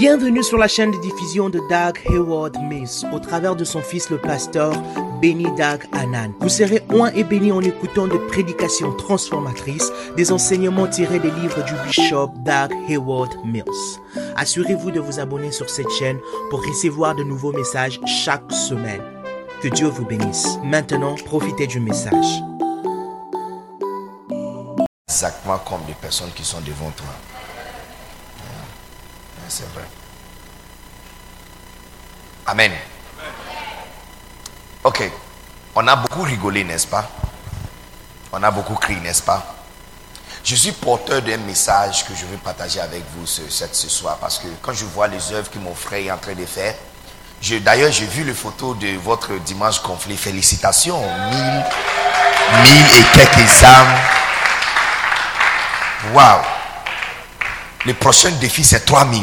Bienvenue sur la chaîne de diffusion de Doug Hayward Mills au travers de son fils le pasteur Benny Doug Anan. Vous serez oint et béni en écoutant des prédications transformatrices, des enseignements tirés des livres du bishop Doug Hayward Mills. Assurez-vous de vous abonner sur cette chaîne pour recevoir de nouveaux messages chaque semaine. Que Dieu vous bénisse. Maintenant, profitez du message. Exactement comme les personnes qui sont devant toi. C'est vrai. Amen. Ok. On a beaucoup rigolé, n'est-ce pas? On a beaucoup crié, n'est-ce pas? Je suis porteur d'un message que je veux partager avec vous ce, ce soir parce que quand je vois les œuvres que mon frère est en train de faire, D'ailleurs, j'ai vu les photos de votre dimanche conflit. Félicitations. Mille, mille et quelques âmes. Waouh. Le prochain défi, c'est 3000.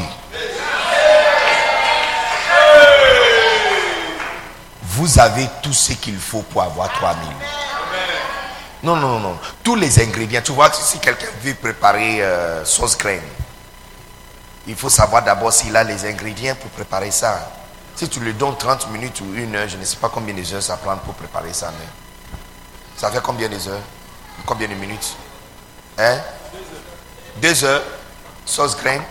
Vous avez tout ce qu'il faut pour avoir 3000. Non, non, non, Tous les ingrédients. Tu vois, si quelqu'un veut préparer euh, sauce graine, il faut savoir d'abord s'il a les ingrédients pour préparer ça. Si tu lui donnes 30 minutes ou une heure, je ne sais pas combien de heures ça prend pour préparer ça, mais ça fait combien de heures? Combien de minutes? Hein? Deux heures. Sauce graine.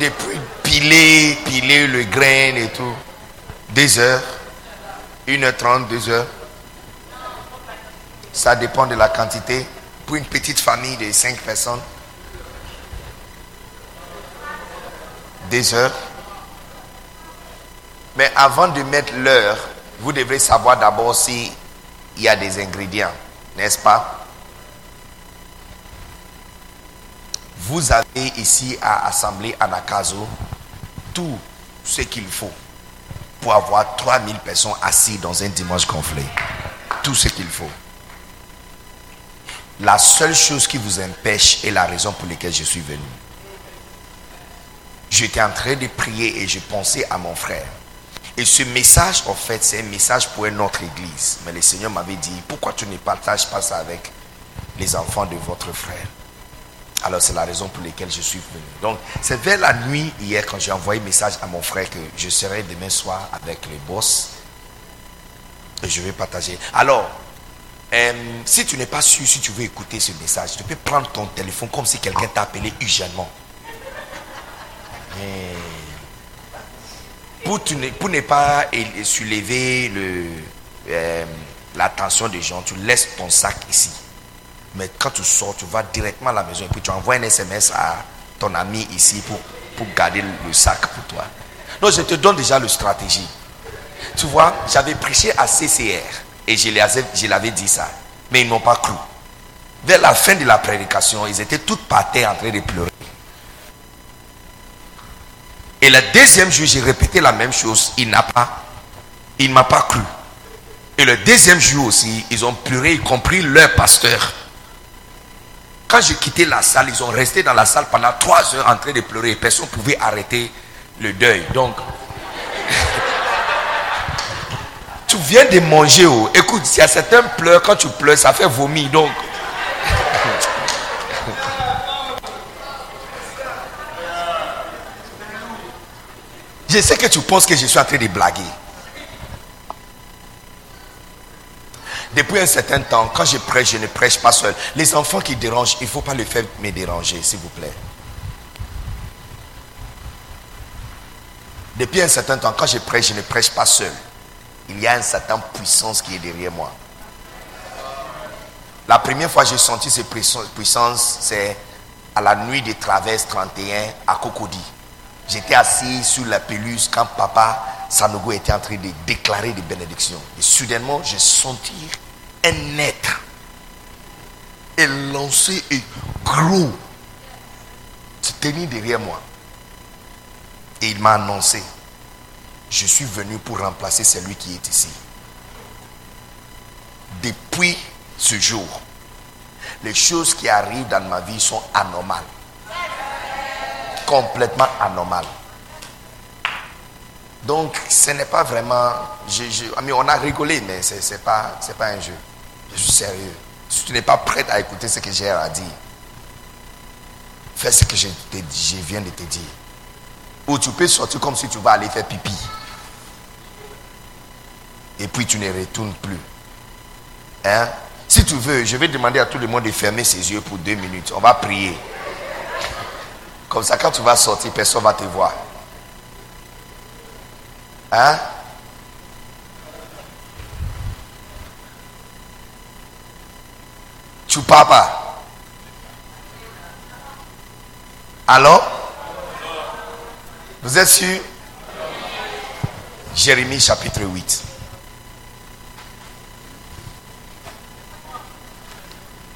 Depuis piler, piler le grain et tout. Deux heures. Une heure trente, deux heures. Ça dépend de la quantité. Pour une petite famille de cinq personnes. Deux heures. Mais avant de mettre l'heure, vous devrez savoir d'abord s'il y a des ingrédients, n'est-ce pas? Vous avez ici à assembler à Nakazo tout ce qu'il faut pour avoir 3000 personnes assises dans un dimanche gonflé. Tout ce qu'il faut. La seule chose qui vous empêche est la raison pour laquelle je suis venu. J'étais en train de prier et je pensais à mon frère. Et ce message, en fait, c'est un message pour notre église. Mais le Seigneur m'avait dit, pourquoi tu ne partages pas ça avec les enfants de votre frère? Alors c'est la raison pour laquelle je suis venu. Donc c'est vers la nuit hier quand j'ai envoyé un message à mon frère que je serai demain soir avec les boss. Et je vais partager. Alors, euh, si tu n'es pas sûr, si tu veux écouter ce message, tu peux prendre ton téléphone comme si quelqu'un t'a appelé urgentement. Et pour, ne pas soulever euh, l'attention des gens, tu laisses ton sac ici. Mais quand tu sors, tu vas directement à la maison et puis tu envoies un SMS à ton ami ici pour, pour garder le sac pour toi. Donc je te donne déjà la stratégie. Tu vois, j'avais prêché à CCR et je l'avais dit ça. Mais ils n'ont pas cru. Vers la fin de la prédication, ils étaient tous par terre en train de pleurer. Et le deuxième jour, j'ai répété la même chose. Il n'a pas, il m'a pas cru. Et le deuxième jour aussi, ils ont pleuré, y compris leur pasteur. Quand j'ai quitté la salle, ils ont resté dans la salle pendant trois heures en train de pleurer. Personne ne pouvait arrêter le deuil. Donc, tu viens de manger. Oh. Écoute, s'il y a certains pleurs, quand tu pleures, ça fait vomir. Donc, Je sais que tu penses que je suis en train de blaguer. Depuis un certain temps, quand je prêche, je ne prêche pas seul. Les enfants qui dérangent, il ne faut pas les faire me déranger, s'il vous plaît. Depuis un certain temps, quand je prêche, je ne prêche pas seul. Il y a une certaine puissance qui est derrière moi. La première fois que j'ai senti cette puissance, c'est à la nuit des traverses 31 à Cocody. J'étais assis sur la pelouse quand papa Sanogo était en train de déclarer des bénédictions. Et soudainement, j'ai senti un être élancé et gros se tenir derrière moi. Et il m'a annoncé, je suis venu pour remplacer celui qui est ici. Depuis ce jour, les choses qui arrivent dans ma vie sont anormales complètement anormal. Donc, ce n'est pas vraiment. Je, on a rigolé, mais ce n'est pas, pas un jeu. Je suis sérieux. Si tu n'es pas prêt à écouter ce que j'ai à dire, fais ce que je viens de te dire. Ou tu peux sortir comme si tu vas aller faire pipi. Et puis tu ne retournes plus. Hein? Si tu veux, je vais demander à tout le monde de fermer ses yeux pour deux minutes. On va prier. Comme ça, quand tu vas sortir, personne ne va te voir. Hein? Pas. Alors Vous êtes sûr? Jérémie chapitre 8.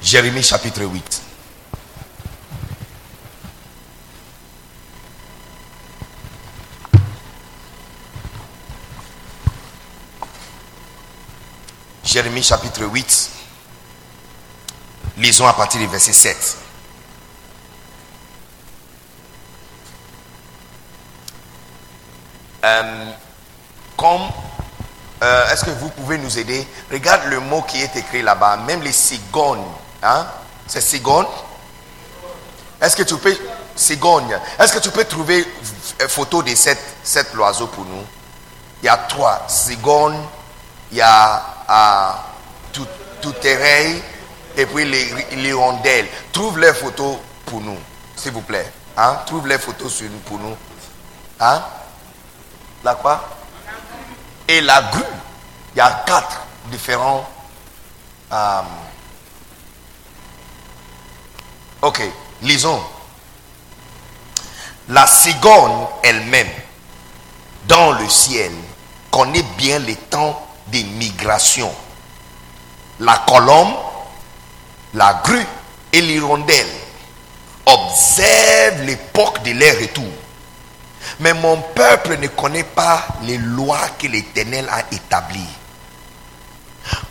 Jérémie chapitre 8. Jérémie chapitre 8. Lisons à partir du verset 7. Euh, comme, euh, est-ce que vous pouvez nous aider? Regarde le mot qui est écrit là-bas, même les cigognes. Hein? C'est cigogne Est-ce que tu peux, cigogne, est-ce que tu peux trouver une photo de cette oiseau pour nous? Il y a trois, cigogne, il y a euh, tout, tout et puis les, rondelles. Trouve les photos pour nous, s'il vous plaît. Hein? Trouve les photos pour nous. Hein? La quoi? Et la grue. Il y a quatre différents. Euh, ok, lisons. La cigogne elle-même, dans le ciel, connaît bien les temps des migrations. La colombe la grue et l'hirondelle observent l'époque de leur retour. Mais mon peuple ne connaît pas les lois que l'Éternel a établies.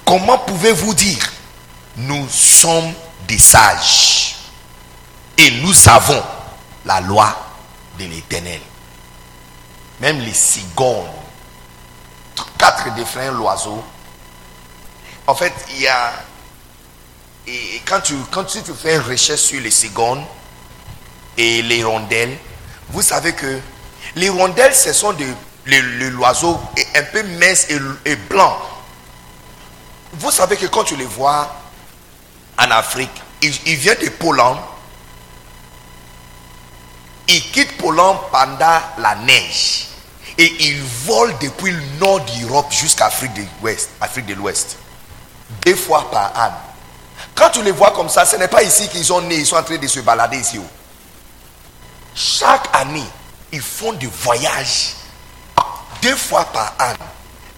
Comment pouvez-vous dire, nous sommes des sages et nous savons la loi de l'Éternel? Même les cigognes, quatre différents oiseaux. En fait, il y a et quand tu, quand tu, fais une recherche sur les cigognes et les rondelles, vous savez que les rondelles, ce sont des, l'oiseau un peu mince et, blanc. Vous savez que quand tu les vois en Afrique, ils, ils viennent de Pologne. Ils quittent Pologne pendant la neige. Et ils volent depuis le nord d'Europe jusqu'à Afrique de l'Ouest. Afrique de l'Ouest. Deux fois par an. Quand tu les vois comme ça, ce n'est pas ici qu'ils sont nés, ils sont en train de se balader ici. Chaque année, ils font des voyages deux fois par an.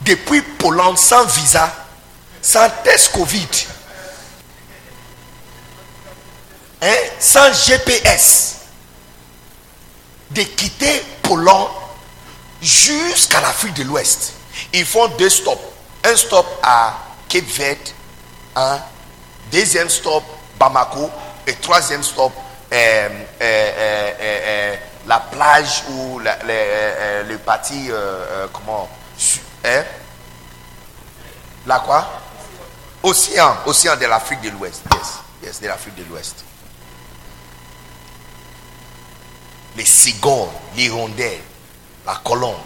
Depuis Pologne, sans visa, sans test Covid, hein, sans GPS, de quitter Pologne jusqu'à l'Afrique de l'Ouest. Ils font deux stops. Un stop à Cape Verde, hein, Deuxième stop, Bamako. Et troisième stop, euh, euh, euh, la plage ou le parti, comment hein? La quoi? Océan, océan de l'Afrique de l'Ouest. Yes, yes, de l'Afrique de l'Ouest. Les cigognes, l'hirondelle, la colombe,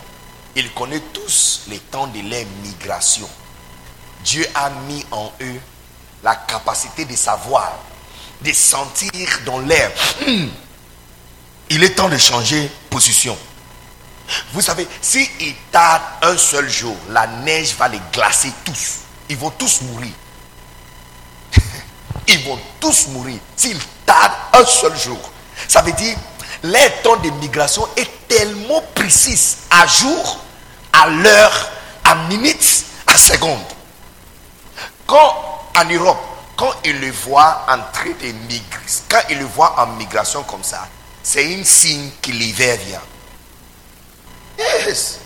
ils connaissent tous les temps de leur migration. Dieu a mis en eux la capacité de savoir, de sentir dans l'air. Hmm, il est temps de changer position. Vous savez, s'ils si tardent un seul jour, la neige va les glacer tous. Ils vont tous mourir. Ils vont tous mourir s'ils tardent un seul jour. Ça veut dire, leur temps de migration est tellement précis à jour, à l'heure, à minute, à seconde. Quand en Europe, quand ils le voient en train de quand ils le voient en migration comme ça, c'est un signe que l'hiver vient. Yes.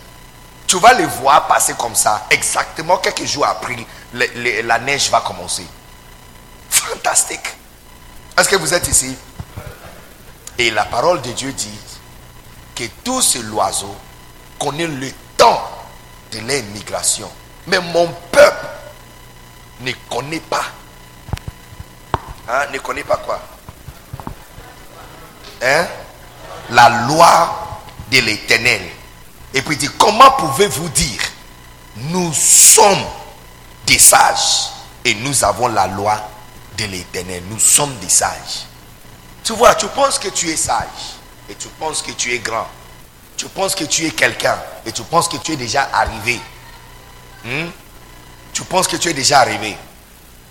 Tu vas les voir passer comme ça, exactement quelques jours après, la neige va commencer. Fantastique. Est-ce que vous êtes ici? Et la parole de Dieu dit que tous ces oiseaux connaissent le temps de l'immigration. Mais mon peuple ne connaît pas. Hein, ne connaît pas quoi? Hein? La loi de l'éternel. Et puis dit, comment pouvez-vous dire, nous sommes des sages et nous avons la loi de l'éternel? Nous sommes des sages. Tu vois, tu penses que tu es sage et tu penses que tu es grand. Tu penses que tu es quelqu'un et tu penses que tu es déjà arrivé. Hmm? Tu penses que tu es déjà arrivé.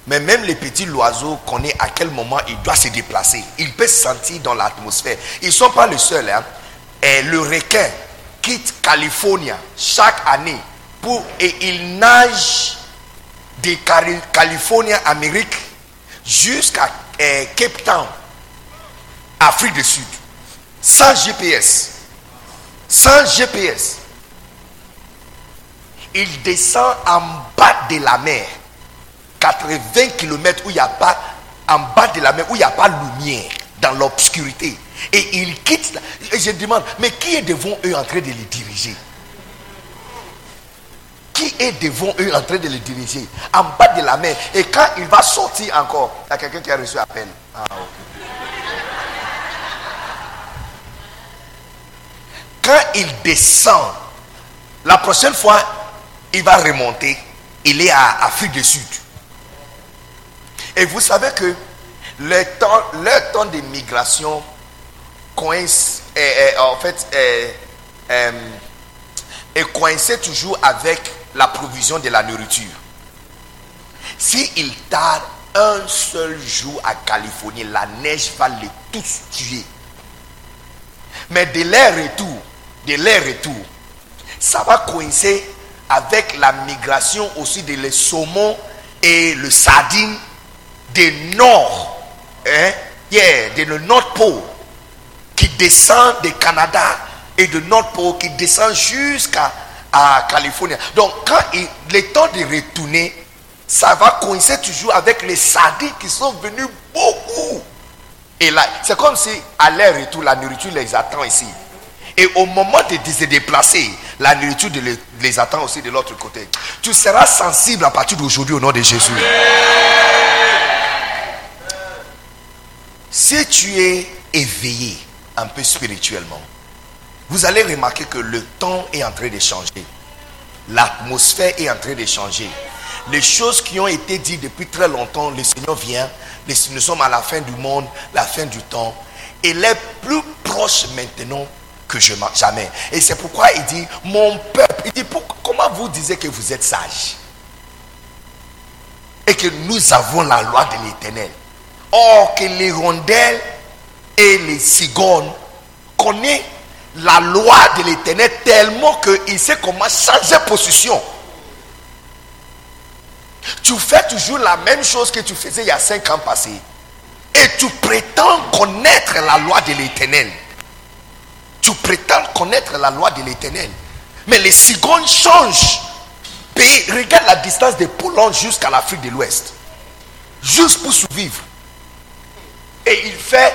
Mais même les petits oiseaux connaissent à quel moment il doit se déplacer. Il peut se sentir dans l'atmosphère. Ils ne sont pas les seuls. Hein. Le requin quitte Californie chaque année pour, et il nage de Californie, Amérique, jusqu'à eh, Cape Town, Afrique du Sud, sans GPS. Sans GPS. Il descend en bas de la mer 80 km où il n'y a pas, en bas de la mer, où il n'y a pas lumière, dans l'obscurité. Et il quitte. Et je demande, mais qui est devant eux en train de les diriger? Qui est devant eux en train de les diriger? En bas de la mer. Et quand il va sortir encore, il y a quelqu'un qui a reçu appel. Ah, Quand il descend, la prochaine fois, il va remonter. Il est à Afrique du Sud. Et vous savez que le temps, le temps de migration coince, en fait, est, coincé toujours avec la provision de la nourriture. S'il il tarde un seul jour à Californie, la neige va les tous tuer. Mais de leur retour, de leur retour, ça va coincer avec la migration aussi de les saumons et le sardine des nord, hein, yeah, de le Nord Pôle, qui descend du Canada et de Nord Pôle qui descend jusqu'à à Californie. Donc, quand il est temps de retourner, ça va coïncider toujours avec les sardines qui sont venus beaucoup. Et là, c'est comme si à leur retour, la nourriture les attend ici. Et au moment de se déplacer, la nourriture les attend aussi de l'autre côté. Tu seras sensible à partir d'aujourd'hui au nom de Jésus. Si tu es éveillé un peu spirituellement, vous allez remarquer que le temps est en train de changer. L'atmosphère est en train de changer. Les choses qui ont été dites depuis très longtemps, le Seigneur vient, nous sommes à la fin du monde, la fin du temps. Il est plus proche maintenant que jamais. Et c'est pourquoi il dit, mon peuple, il dit, comment vous disiez que vous êtes sage? Et que nous avons la loi de l'éternel. Or que les rondelles et les cigognes connaissent la loi de l'éternel tellement qu'il sait comment changer position. Tu fais toujours la même chose que tu faisais il y a cinq ans passés. Et tu prétends connaître la loi de l'éternel. Tu prétends connaître la loi de l'éternel. Mais les cigognes changent. regarde la distance de Pologne jusqu'à l'Afrique de l'Ouest. Juste pour survivre. Et il fait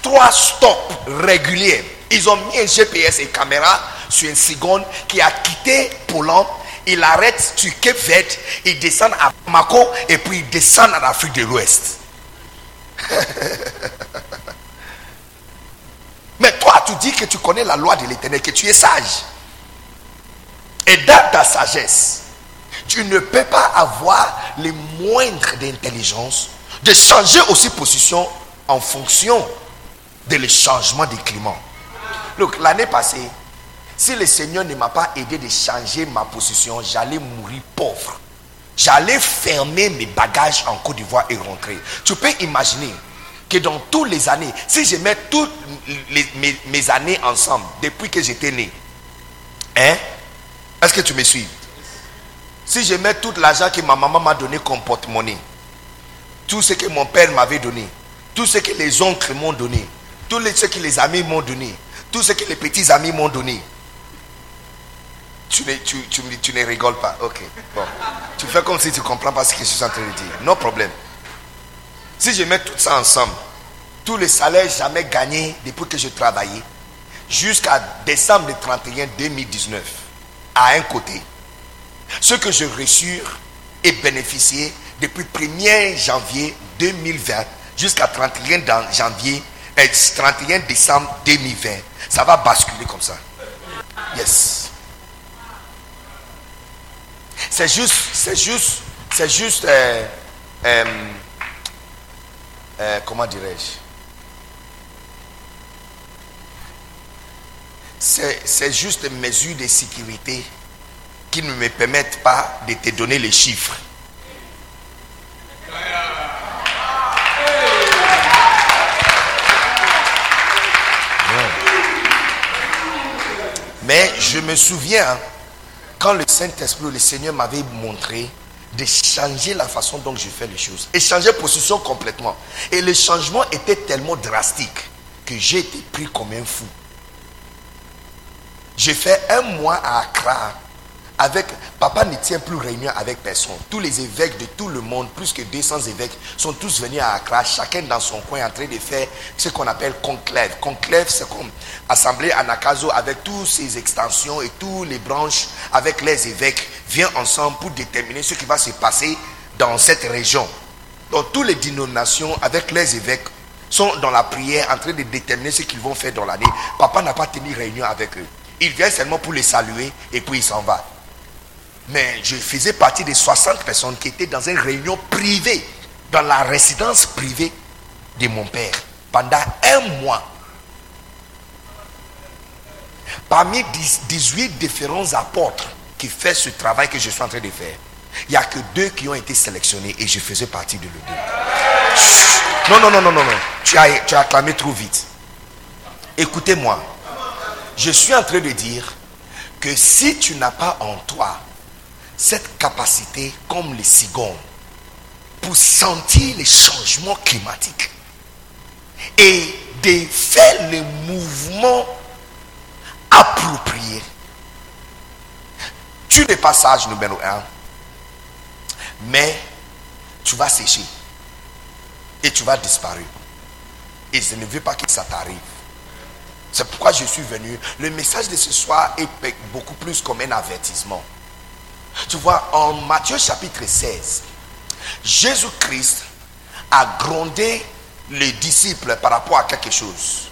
trois stops réguliers. Ils ont mis un GPS et caméra sur une seconde qui a quitté Pologne. Il arrête sur Cape Verde, il descend à Mako et puis il descend en Afrique de l'Ouest. Toi, tu dis que tu connais la loi de l'éternel, que tu es sage. Et dans ta sagesse, tu ne peux pas avoir les moindres d'intelligence de changer aussi position en fonction de le changement du climat. Donc l'année passée, si le Seigneur ne m'a pas aidé de changer ma position, j'allais mourir pauvre. J'allais fermer mes bagages en Côte d'Ivoire et rentrer. Tu peux imaginer que dans toutes les années, si je mets toutes mes, années ensemble, depuis que j'étais né, hein, est-ce que tu me suis? Si je mets tout l'argent que ma maman m'a donné comme porte-monnaie, tout ce que mon père m'avait donné, tout ce que les oncles m'ont donné, tout ce que les amis m'ont donné, tout ce que les petits amis m'ont donné. Tu ne, tu, tu, ne rigoles pas. Ok. Bon. Tu fais comme si tu ne comprends pas ce que je suis en train de dire. Non problème. Si je mets tout ça ensemble, tous les salaires jamais gagnés depuis que je travaillais, jusqu'à décembre 31 2019, à un côté, ce que je reçu et bénéficié depuis 1er janvier 2020 jusqu'à 31 janvier, et 31 décembre 2020. Ça va basculer comme ça. Yes. C'est juste, c'est juste, c'est juste, euh, euh, euh, comment dirais-je? C'est juste une mesure de sécurité qui ne me permettent pas de te donner les chiffres. Mais je me souviens quand le Saint-Esprit, le Seigneur m'avait montré de changer la façon dont je fais les choses. Et changer position complètement. Et le changement était tellement drastique que j'ai été pris comme un fou. J'ai fait un mois à Accra avec, papa ne tient plus réunion avec personne. Tous les évêques de tout le monde, plus que 200 évêques, sont tous venus à Accra, chacun dans son coin en train de faire ce qu'on appelle conclave. Conclave, c'est comme assemblée à Nakazo avec toutes ses extensions et toutes les branches avec les évêques, viennent ensemble pour déterminer ce qui va se passer dans cette région. Donc, toutes les dénominations avec les évêques sont dans la prière en train de déterminer ce qu'ils vont faire dans l'année. Papa n'a pas tenu réunion avec eux. Il vient seulement pour les saluer et puis il s'en va. Mais je faisais partie des 60 personnes qui étaient dans une réunion privée, dans la résidence privée de mon père, pendant un mois. Parmi 18 différents apôtres qui font ce travail que je suis en train de faire, il n'y a que deux qui ont été sélectionnés et je faisais partie de le deux. Non, non, non, non, non, non. Tu as, tu as acclamé trop vite. Écoutez-moi. Je suis en train de dire que si tu n'as pas en toi cette capacité comme les cigognes pour sentir les changements climatiques et de faire les mouvements appropriés. Tu n'es pas sage numéro un, mais tu vas sécher et tu vas disparaître. Et je ne veux pas que ça t'arrive. C'est pourquoi je suis venu. Le message de ce soir est beaucoup plus comme un avertissement. Tu vois, en Matthieu chapitre 16, Jésus-Christ a grondé les disciples par rapport à quelque chose.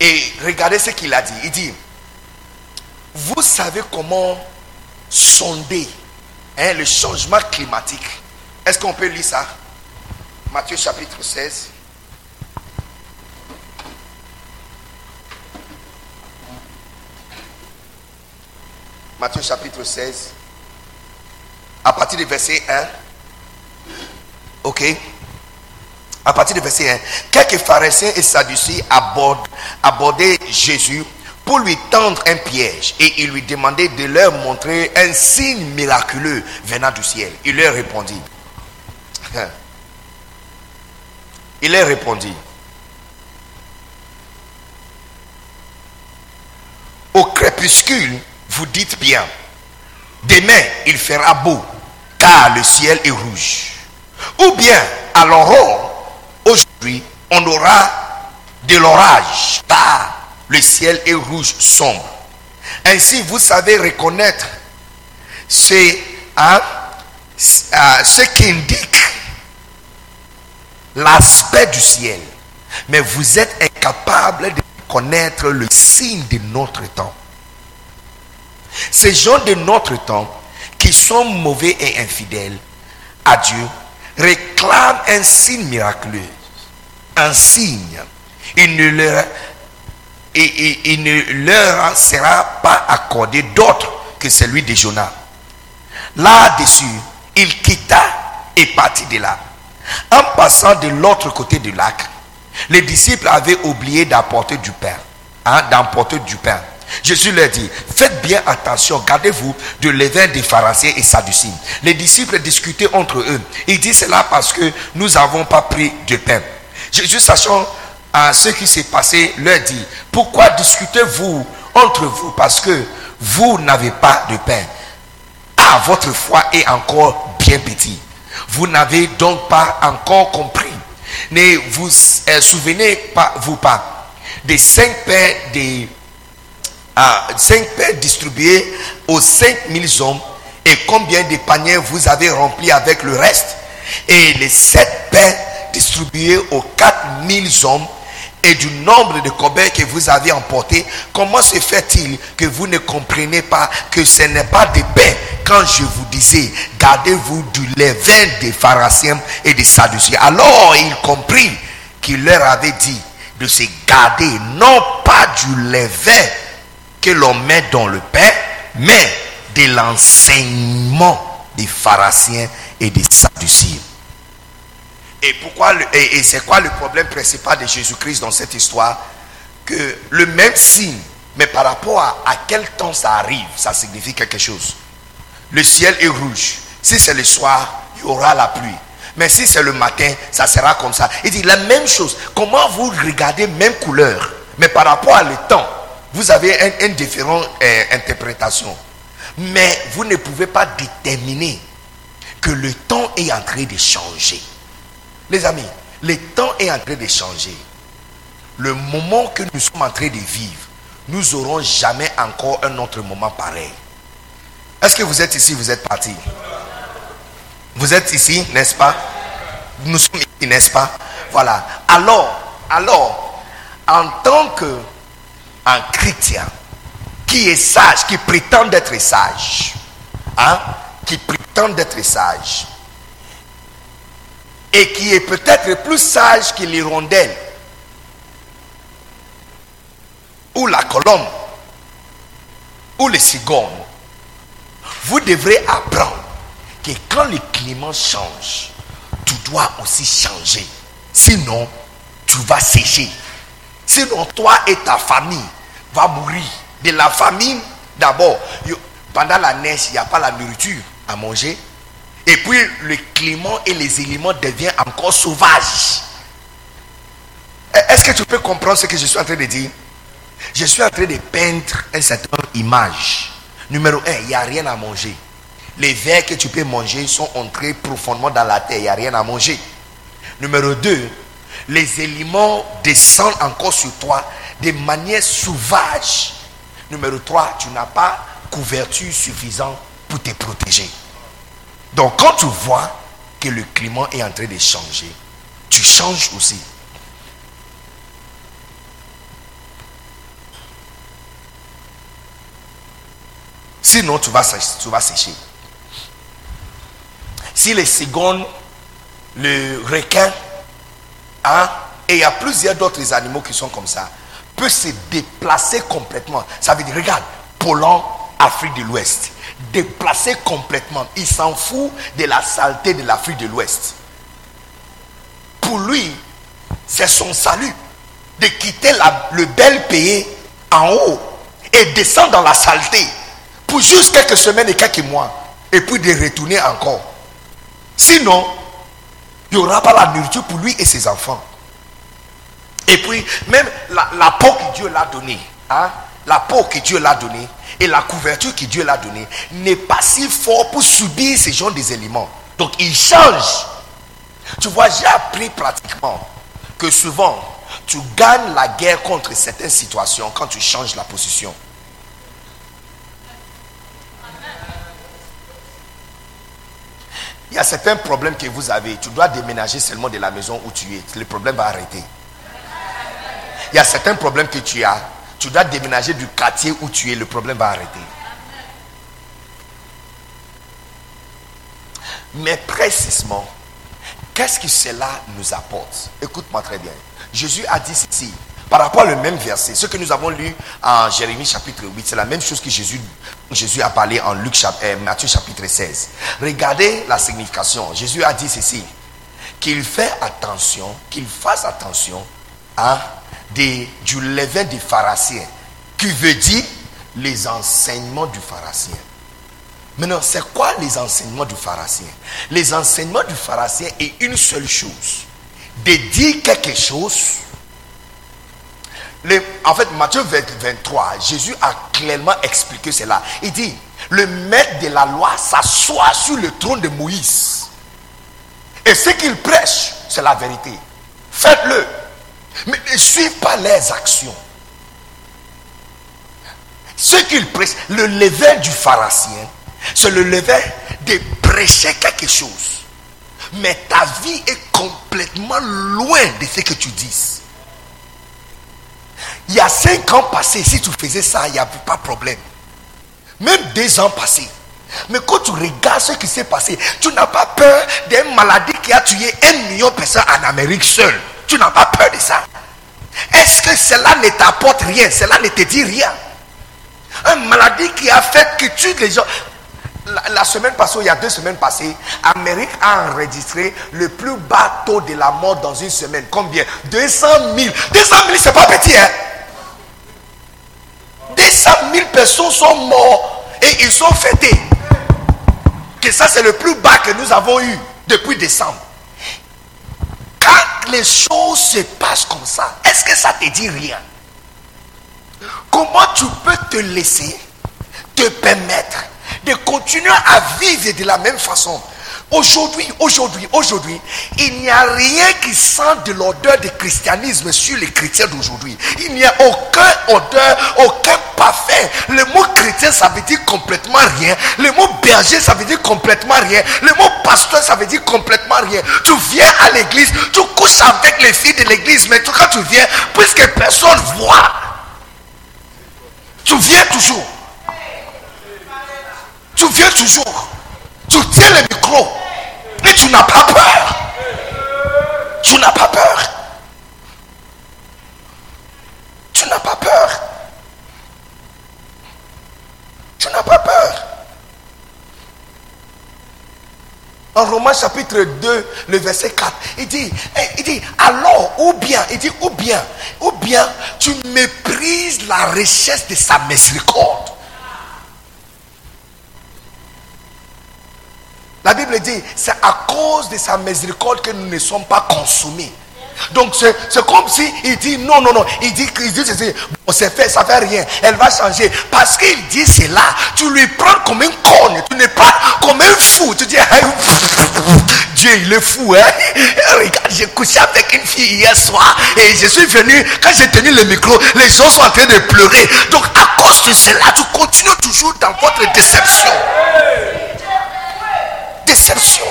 Et regardez ce qu'il a dit. Il dit, vous savez comment sonder hein, le changement climatique. Est-ce qu'on peut lire ça? Matthieu chapitre 16. Matthieu chapitre 16 à partir du verset 1. Ok? À partir du verset 1. Quelques pharisiens et sadducéens abordaient Jésus pour lui tendre un piège et il lui demandait de leur montrer un signe miraculeux venant du ciel. Il leur répondit. Il leur répondit. Au crépuscule, vous dites bien, demain il fera beau le ciel est rouge. Ou bien à l'aurore, aujourd'hui, on aura de l'orage, car le ciel est rouge sombre. Ainsi, vous savez reconnaître c'est hein, ce qui indique l'aspect du ciel. Mais vous êtes incapable de connaître le signe de notre temps. Ces gens de notre temps qui sont mauvais et infidèles à Dieu réclament un signe miraculeux. Un signe. Il ne leur, et, il ne leur sera pas accordé d'autre que celui de Jonas. Là-dessus, il quitta et partit de là. En passant de l'autre côté du lac, les disciples avaient oublié d'apporter du pain, hein, d'emporter du pain. Jésus leur dit, faites bien attention, gardez-vous de levain des pharisiens et sadducéens. Les disciples discutaient entre eux. Ils disent cela parce que nous n'avons pas pris de pain. Jésus, sachant à ce qui s'est passé, leur dit, pourquoi discutez-vous entre vous parce que vous n'avez pas de pain? Ah, votre foi est encore bien petite. Vous n'avez donc pas encore compris. Ne vous euh, souvenez pas, vous pas, des cinq pères des cinq pains distribués aux cinq mille hommes. Et combien de paniers vous avez remplis avec le reste? Et les sept pains distribués aux quatre mille hommes. Et du nombre de corbeilles que vous avez emportés, comment se fait-il que vous ne comprenez pas que ce n'est pas de paix quand je vous disais, gardez-vous du levain des pharisiens et des sadduciens Alors il comprit qu'il leur avait dit de se garder, non pas du levain que l'on met dans le pain, mais de l'enseignement des pharisiens et des sadduciens. Et pourquoi et, c'est quoi le problème principal de Jésus-Christ dans cette histoire? Que le même signe, mais par rapport à, à quel temps ça arrive, ça signifie quelque chose. Le ciel est rouge. Si c'est le soir, il y aura la pluie. Mais si c'est le matin, ça sera comme ça. Il dit la même chose. Comment vous regardez même couleur, mais par rapport à le temps, vous avez une, différente euh, interprétation. Mais vous ne pouvez pas déterminer que le temps est en train de changer. Les amis, le temps est en train de changer. Le moment que nous sommes en train de vivre, nous n'aurons jamais encore un autre moment pareil. Est-ce que vous êtes ici, vous êtes parti? Vous êtes ici, n'est-ce pas? Nous sommes ici, n'est-ce pas? Voilà. Alors, alors, en tant que un chrétien qui est sage, qui prétend d'être sage, hein, qui prétend d'être sage, et qui est peut-être plus sage que l'hirondelle ou la colombe ou le cigogne, vous devrez apprendre que quand le climat change, tu dois aussi changer. Sinon, tu vas sécher. Sinon, toi et ta famille va mourir. De la famine, d'abord, pendant la neige, il n'y a pas la nourriture à manger. Et puis le climat et les éléments deviennent encore sauvages. Est-ce que tu peux comprendre ce que je suis en train de dire? Je suis en train de peindre une certaine image. Numéro un, il n'y a rien à manger. Les vers que tu peux manger sont entrés profondément dans la terre. Il n'y a rien à manger. Numéro deux, les éléments descendent encore sur toi de manière sauvage. Numéro trois, tu n'as pas couverture suffisante pour te protéger. Donc quand tu vois que le climat est en train de changer, tu changes aussi. Sinon, tu vas, tu vas sécher. Si les cigognes, le requin, hein, et il y a plusieurs d'autres animaux qui sont comme ça, peuvent se déplacer complètement. Ça veut dire, regarde, Poland, Afrique de l'Ouest déplacé complètement. Il s'en fout de la saleté de l'Afrique de l'Ouest. Pour lui, c'est son salut de quitter le bel pays en haut et descendre dans la saleté pour juste quelques semaines et quelques mois et puis de retourner encore. Sinon, il n'y aura pas la nourriture pour lui et ses enfants. Et puis, même la, peau que Dieu l'a donnée, hein, la peau que Dieu l'a donnée, et la couverture que Dieu l'a donnée n'est pas si fort pour subir ces genre des éléments. Donc il change. Tu vois, j'ai appris pratiquement que souvent, tu gagnes la guerre contre certaines situations quand tu changes la position. Il y a certains problèmes que vous avez. Tu dois déménager seulement de la maison où tu es. Le problème va arrêter. Il y a certains problèmes que tu as tu dois déménager du quartier où tu es, le problème va arrêter. Mais précisément, qu'est-ce que cela nous apporte? Écoute-moi très bien. Jésus a dit ceci, par rapport au même verset, ce que nous avons lu en Jérémie chapitre 8, c'est la même chose que Jésus, Jésus a parlé en Luc, euh, Matthieu chapitre 16. Regardez la signification. Jésus a dit ceci, qu'il fait attention, qu'il fasse attention à du levain du pharisien, qui veut dire les enseignements du pharisien. Maintenant, c'est quoi les enseignements du pharisien Les enseignements du pharisien est une seule chose. De dire quelque chose. en fait, Matthieu 23, Jésus a clairement expliqué cela. Il dit, le maître de la loi s'assoit sur le trône de Moïse. Et ce qu'il prêche, c'est la vérité. Faites-le. Mais ne suivent pas leurs actions. Ce qu'il prêche, le levain du pharisien, c'est le levain de prêcher quelque chose. Mais ta vie est complètement loin de ce que tu dis. Il y a cinq ans passés, si tu faisais ça, il n'y avait pas de problème. Même deux ans passés. Mais quand tu regardes ce qui s'est passé, tu n'as pas peur d'une maladie qui a tué un million de personnes en Amérique seule. Tu n'as pas peur de ça. Est-ce que cela ne t'apporte rien? Cela ne te dit rien. Une maladie qui a fait que tu les gens. La, semaine passée, il y a deux semaines passées, Amérique a enregistré le plus bas taux de la mort dans une semaine. Combien? 200 000. 200 000, c'est pas petit, hein? 200 000 personnes sont mortes et ils sont fêtés. Que ça, c'est le plus bas que nous avons eu depuis décembre. Les choses se passent comme ça, est-ce que ça te dit rien? Comment tu peux te laisser te permettre de continuer à vivre de la même façon? Aujourd'hui, aujourd'hui, aujourd'hui, il n'y a rien qui sent de l'odeur du christianisme sur les chrétiens d'aujourd'hui. Il n'y a aucun odeur, aucun parfait. Le mot chrétien, ça veut dire complètement rien. Le mot berger, ça veut dire complètement rien. Le mot pasteur, ça veut dire complètement rien. Tu viens à l'église, tu couches avec les filles de l'église, mais quand tu viens, puisque personne voit, tu viens toujours. Tu viens toujours. Tu tiens le micro. Mais tu n'as pas peur. Tu n'as pas peur. Tu n'as pas peur. Tu n'as pas peur. En Romains chapitre 2, le verset 4, il dit, eh, il dit, alors, ou bien, il dit, ou bien, ou bien, tu méprises la richesse de sa miséricorde. La Bible dit, c'est à cause de sa miséricorde que nous ne sommes pas consumés. Donc c'est comme si il dit non, non, non. Il dit, il dit bon, c'est fait, ça fait rien. Elle va changer. Parce qu'il dit cela, tu lui prends comme un con. Tu n'es pas comme un fou. Tu dis, Dieu, il est fou. Hein? Regarde, j'ai couché avec une fille hier soir. Et je suis venu, quand j'ai tenu le micro, les gens sont en train de pleurer. Donc à cause de cela, tu continues toujours dans votre déception. Déception.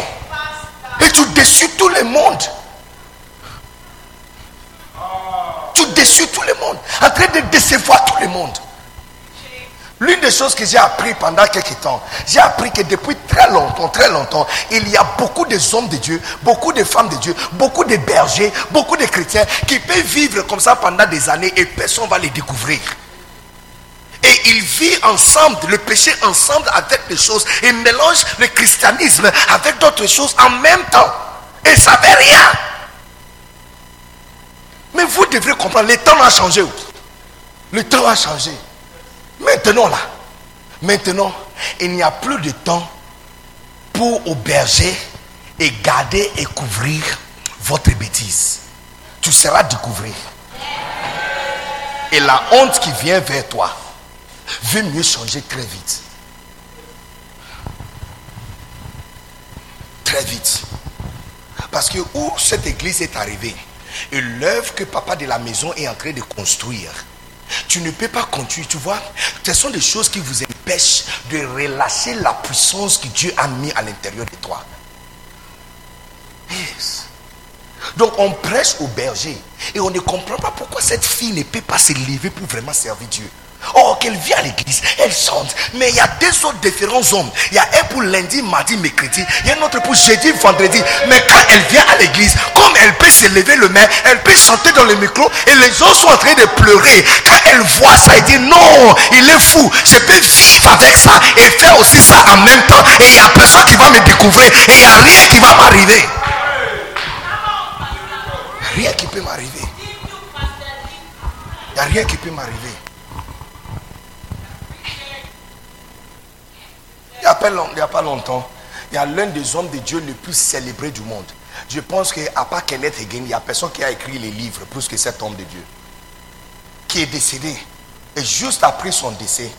Et tu déçus tout le monde. Tu déçus tout le monde. En train de décevoir tout le monde. L'une des choses que j'ai appris pendant quelques temps, j'ai appris que depuis très longtemps, très longtemps, il y a beaucoup de hommes de Dieu, beaucoup de femmes de Dieu, beaucoup de bergers, beaucoup de chrétiens qui peuvent vivre comme ça pendant des années et personne ne va les découvrir. Et ils vivent ensemble, le péché ensemble avec des choses. Ils mélangent le christianisme avec d'autres choses en même temps. Et ça ne fait rien. Mais vous devrez comprendre, le temps a changé. Le temps a changé. Maintenant là, maintenant, il n'y a plus de temps pour auberger et garder et couvrir votre bêtise. Tu seras découvert. Et la honte qui vient vers toi veut mieux changer très vite. Très vite. Parce que où cette église est arrivée, et l'œuvre que papa de la maison est en train de construire, tu ne peux pas continuer, tu vois. Ce sont des choses qui vous empêchent de relâcher la puissance que Dieu a mis à l'intérieur de toi. Yes. Donc on prêche au berger et on ne comprend pas pourquoi cette fille ne peut pas se lever pour vraiment servir Dieu. Oh, qu'elle vient à l'église, elle chante. Mais il y a deux autres différents hommes. Il y a un pour lundi, mardi, mercredi. Il y a un autre pour jeudi, vendredi. Mais quand elle vient à l'église, comme elle peut se lever le main, elle peut chanter dans le micro et les gens sont en train de pleurer. Quand elle voit ça, elle dit non, il est fou. Je peux vivre avec ça et faire aussi ça en même temps. Et il n'y a personne qui va me découvrir. Et il n'y a rien qui va m'arriver. Rien qui peut m'arriver. Il n'y a rien qui peut m'arriver. Il n'y a pas longtemps, il y a l'un des hommes de Dieu les plus célébrés du monde. Je pense qu'à part Kenneth Hagin, il n'y a personne qui a écrit les livres plus que cet homme de Dieu. Qui est décédé. Et juste après son décès,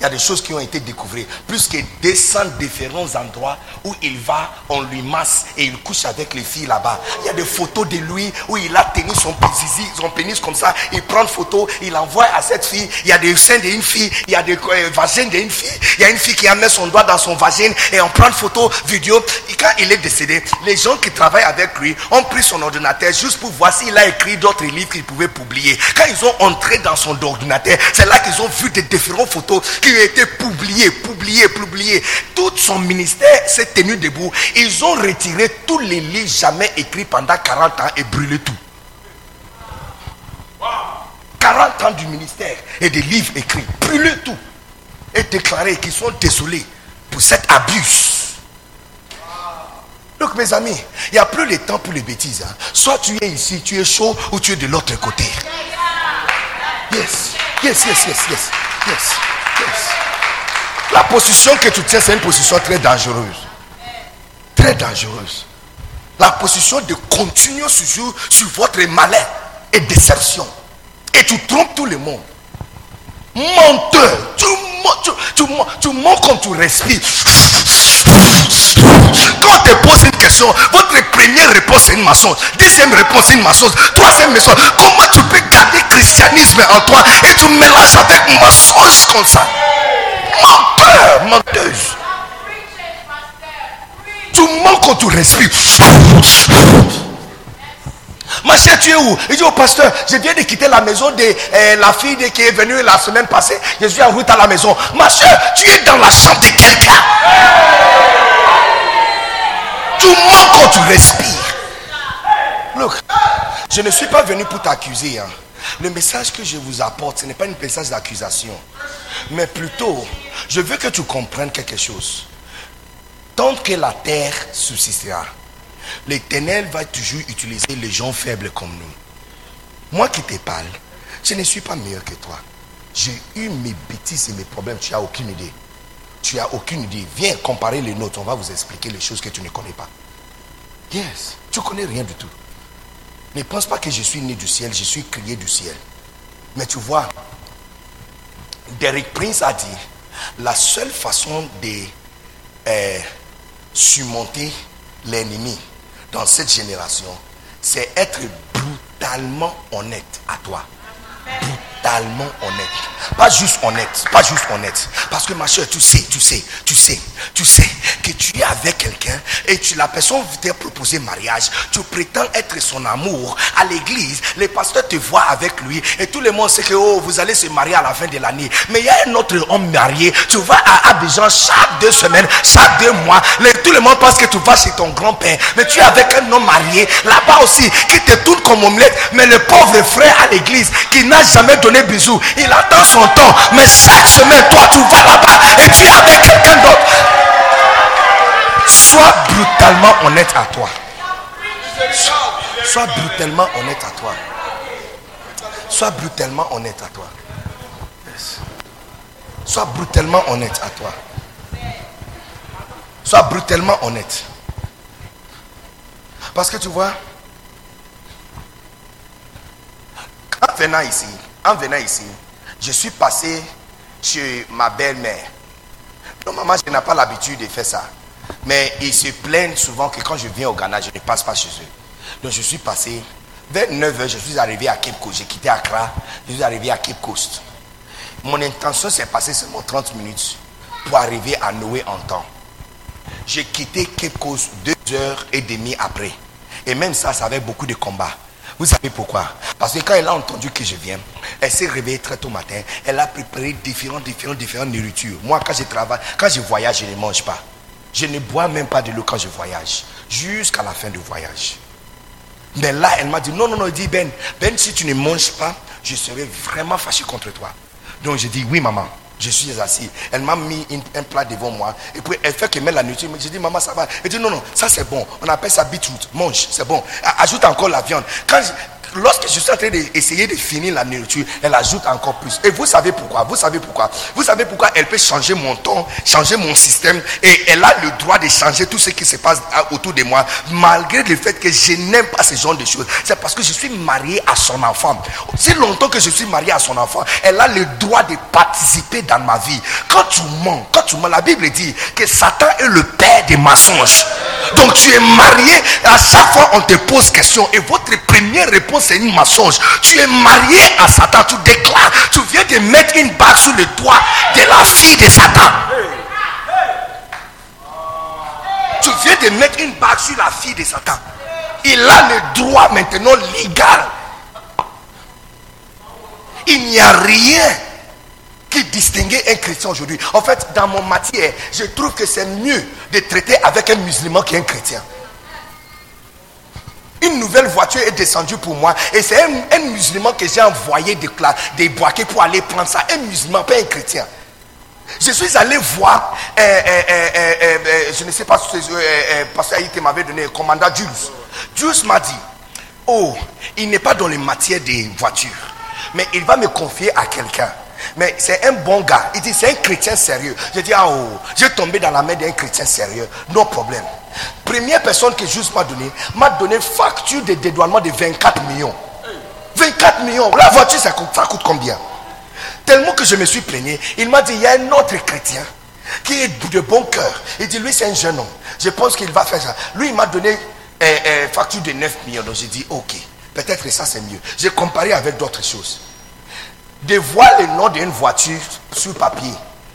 Il y a des choses qui ont été découvertes. Plus que 200 différents endroits où il va, on lui masse et il couche avec les filles là-bas. Il y a des photos de lui où il a tenu son pénis, son pénis comme ça. Il prend une photo, il envoie à cette fille. Il y a des seins d'une fille, il y a des euh, vagins d'une fille. Il y a une fille qui a mis son doigt dans son vagin et on prend une photo, vidéo. Et quand il est décédé, les gens qui travaillent avec lui ont pris son ordinateur juste pour voir s'il a écrit d'autres livres qu'il pouvait publier. Quand ils ont entré dans son ordinateur, c'est là qu'ils ont vu des différentes photos qui ont été publiées, publiées, publiées. Tout son ministère s'est tenu debout. Ils ont retiré tous les livres jamais écrits pendant 40 ans et brûlé tout. 40 ans du ministère et des livres écrits, brûlé tout. Et déclaré qu'ils sont désolés pour cet abus. Donc mes amis, il n'y a plus le temps pour les bêtises. hein. Soit tu es ici, tu es chaud, ou tu es de l'autre côté. Yes, yes, yes, yes, yes, yes. La position que tu tiens, c'est une position très dangereuse. Très dangereuse. La position de continuer sur, sur votre malin et déception. Et tu trompes tout le monde. Menteur. Tu mens, tu, tu respires. Quand on te pose une question, votre première réponse c'est une mensonge. Deuxième réponse c'est une mensonge. Troisième mensonge. Comment tu peux garder christianisme en toi et tu mélanges avec mensonge comme ça? Menteur, menteuse. Tu quand tu respires. Ma chère, tu es où? Il dit au pasteur, je viens de quitter la maison de euh, la fille qui est venue la semaine passée. Je suis en route à la maison. Ma chère, tu es dans la chambre de quelqu'un. Tu quand tu respires. Look, je ne suis pas venu pour t'accuser. hein. Le message que je vous apporte, ce n'est pas un message d'accusation. Mais plutôt, je veux que tu comprennes quelque chose. Tant que la terre subsistera, l'éternel va toujours utiliser les gens faibles comme nous. Moi qui te parle, je ne suis pas meilleur que toi. J'ai eu mes bêtises et mes problèmes. Tu n'as aucune idée. Tu n'as aucune idée. Viens comparer les nôtres. On va vous expliquer les choses que tu ne connais pas. Yes. Tu connais rien du tout. Ne pense pas que je suis né du ciel. Je suis crié du ciel. Mais tu vois, Derek Prince a dit, la seule façon de euh, surmonter l'ennemi dans cette génération, c'est être brutalement honnête à toi. Brutalement honnête. Pas juste honnête, pas juste honnête. Parce que ma soeur, tu sais, tu sais, tu sais, tu sais que tu es avec quelqu'un et tu, la personne t'a proposé mariage. Tu prétends être son amour à l'église. Les pasteurs te voient avec lui et tout le monde sait que oh, vous allez se marier à la fin de l'année. Mais il y a un autre homme marié. Tu vas à Abidjan chaque deux semaines, chaque deux mois. Tout le monde pense que tu vas chez ton grand-père. Mais tu es avec un homme marié là-bas aussi qui te tourne comme omelette. Mais le pauvre frère à l'église qui n'a jamais donné bisous, il attend son temps. Mais chaque semaine, toi, tu vas là-bas et tu es avec quelqu'un d'autre. Sois brutalement honnête à toi. Sois brutalement honnête à toi. Sois brutalement honnête à toi. Sois brutalement honnête à toi. Sois brutalement honnête. Parce que tu vois, en venant ici, en venant ici, je suis passé chez ma belle-mère. Non, maman, je n'ai pas l'habitude de faire ça. Mais ils se plaignent souvent que quand je viens au Ghana, je ne passe pas chez eux. Donc je suis passé. Vers 9h, je suis arrivé à Cape Coast. J'ai quitté Accra. Je suis arrivé à Cape Coast. Mon intention, c'est passer seulement 30 minutes pour arriver à Noé en temps. J'ai quitté Cape Coast deux heures et demie après. Et même ça, ça avait beaucoup de combats. Vous savez pourquoi? Parce que quand elle a entendu que je viens, elle s'est réveillée très tôt matin. Elle a préparé différentes, différentes, différentes nourritures. Moi, quand je travaille, quand je voyage, je ne mange pas. Je ne bois même pas de l'eau quand je voyage. Jusqu'à la fin du voyage. Mais là, elle m'a dit, non, non, non, dit, Ben, Ben, si tu ne manges pas, je serai vraiment fâché contre toi. Donc j'ai dit, oui, maman, je suis assis. Elle m'a mis un plat devant moi. Et puis elle fait qu'elle met la nourriture. J'ai dit, maman, ça va. Elle dit, non, non, ça c'est bon. On appelle ça beetroot. Mange, c'est bon. Ajoute encore la viande. Quand je- lorsque je suis en train d'essayer de finir la nourriture, elle ajoute encore plus. Et vous savez pourquoi Vous savez pourquoi Vous savez pourquoi elle peut changer mon ton, changer mon système et elle a le droit de changer tout ce qui se passe autour de moi, malgré le fait que je n'aime pas ce genre de choses. C'est parce que je suis marié à son enfant. Si longtemps que je suis marié à son enfant, elle a le droit de participer dans ma vie. Quand tu mens, quand tu mens, la Bible dit que Satan est le père des mensonges. Donc tu es marié, à chaque fois on te pose question et votre première réponse c'est une mensonge. Tu es marié à Satan, tu déclares, tu viens de mettre une bague sur le doigt de la fille de Satan. Tu viens de mettre une bague sur la fille de Satan. Il a le droit maintenant légal. Il n'y a rien qui distingue un chrétien aujourd'hui. En fait, dans mon matière, je trouve que c'est mieux de traiter avec un musulman qu'un chrétien. Une nouvelle voiture est descendue pour moi et c'est un, musulman que j'ai envoyé des, des pour aller prendre ça. Un musulman, pas un chrétien. Je suis allé voir, euh, euh, euh, je ne sais pas, parce qu'il m'avait donné, un commandant Jules. Jules m'a dit, oh, il n'est pas dans les matières des voitures, mais il va me confier à quelqu'un. Mais c'est un bon gars. Il dit, c'est un chrétien sérieux. Je dis, ah oh, j'ai tombé dans la main d'un chrétien sérieux. Non problème. Première personne que juste m'a donné, m'a donné facture de dédouanement de 24 millions. 24 millions. La voiture, ça coûte, ça coûte combien? Tellement que je me suis plaigné. Il m'a dit, il y a un autre chrétien qui est de bon cœur. Il dit, lui, c'est un jeune homme. Je pense qu'il va faire ça. Lui, il m'a donné euh, euh, facture de 9 millions. Donc j'ai dit, ok, peut-être que ça, c'est mieux. J'ai comparé avec d'autres choses de voir le nom d'une voiture sur papier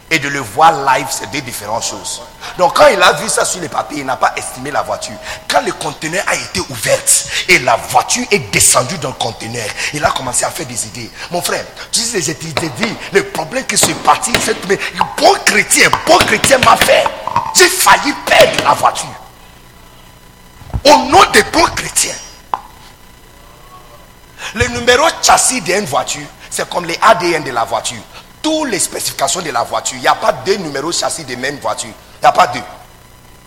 et de le voir live, c'est deux différentes choses. Donc quand il a vu ça sur le papier, il n'a pas estimé la voiture. Quand le conteneur a été ouvert et la voiture est descendue dans le conteneur, il a commencé à faire des idées. Mon frère, tu sais, j'ai dit, le problème que ce parti, c'est que bon chrétien, bon chrétien m'a fait. J'ai failli perdre la voiture. Au nom des bons chrétiens. Le numéro châssis d'une voiture, c'est comme les ADN de la voiture. Toutes les spécifications de la voiture. Il n'y a pas deux numéros châssis de même voiture. Il n'y a pas deux.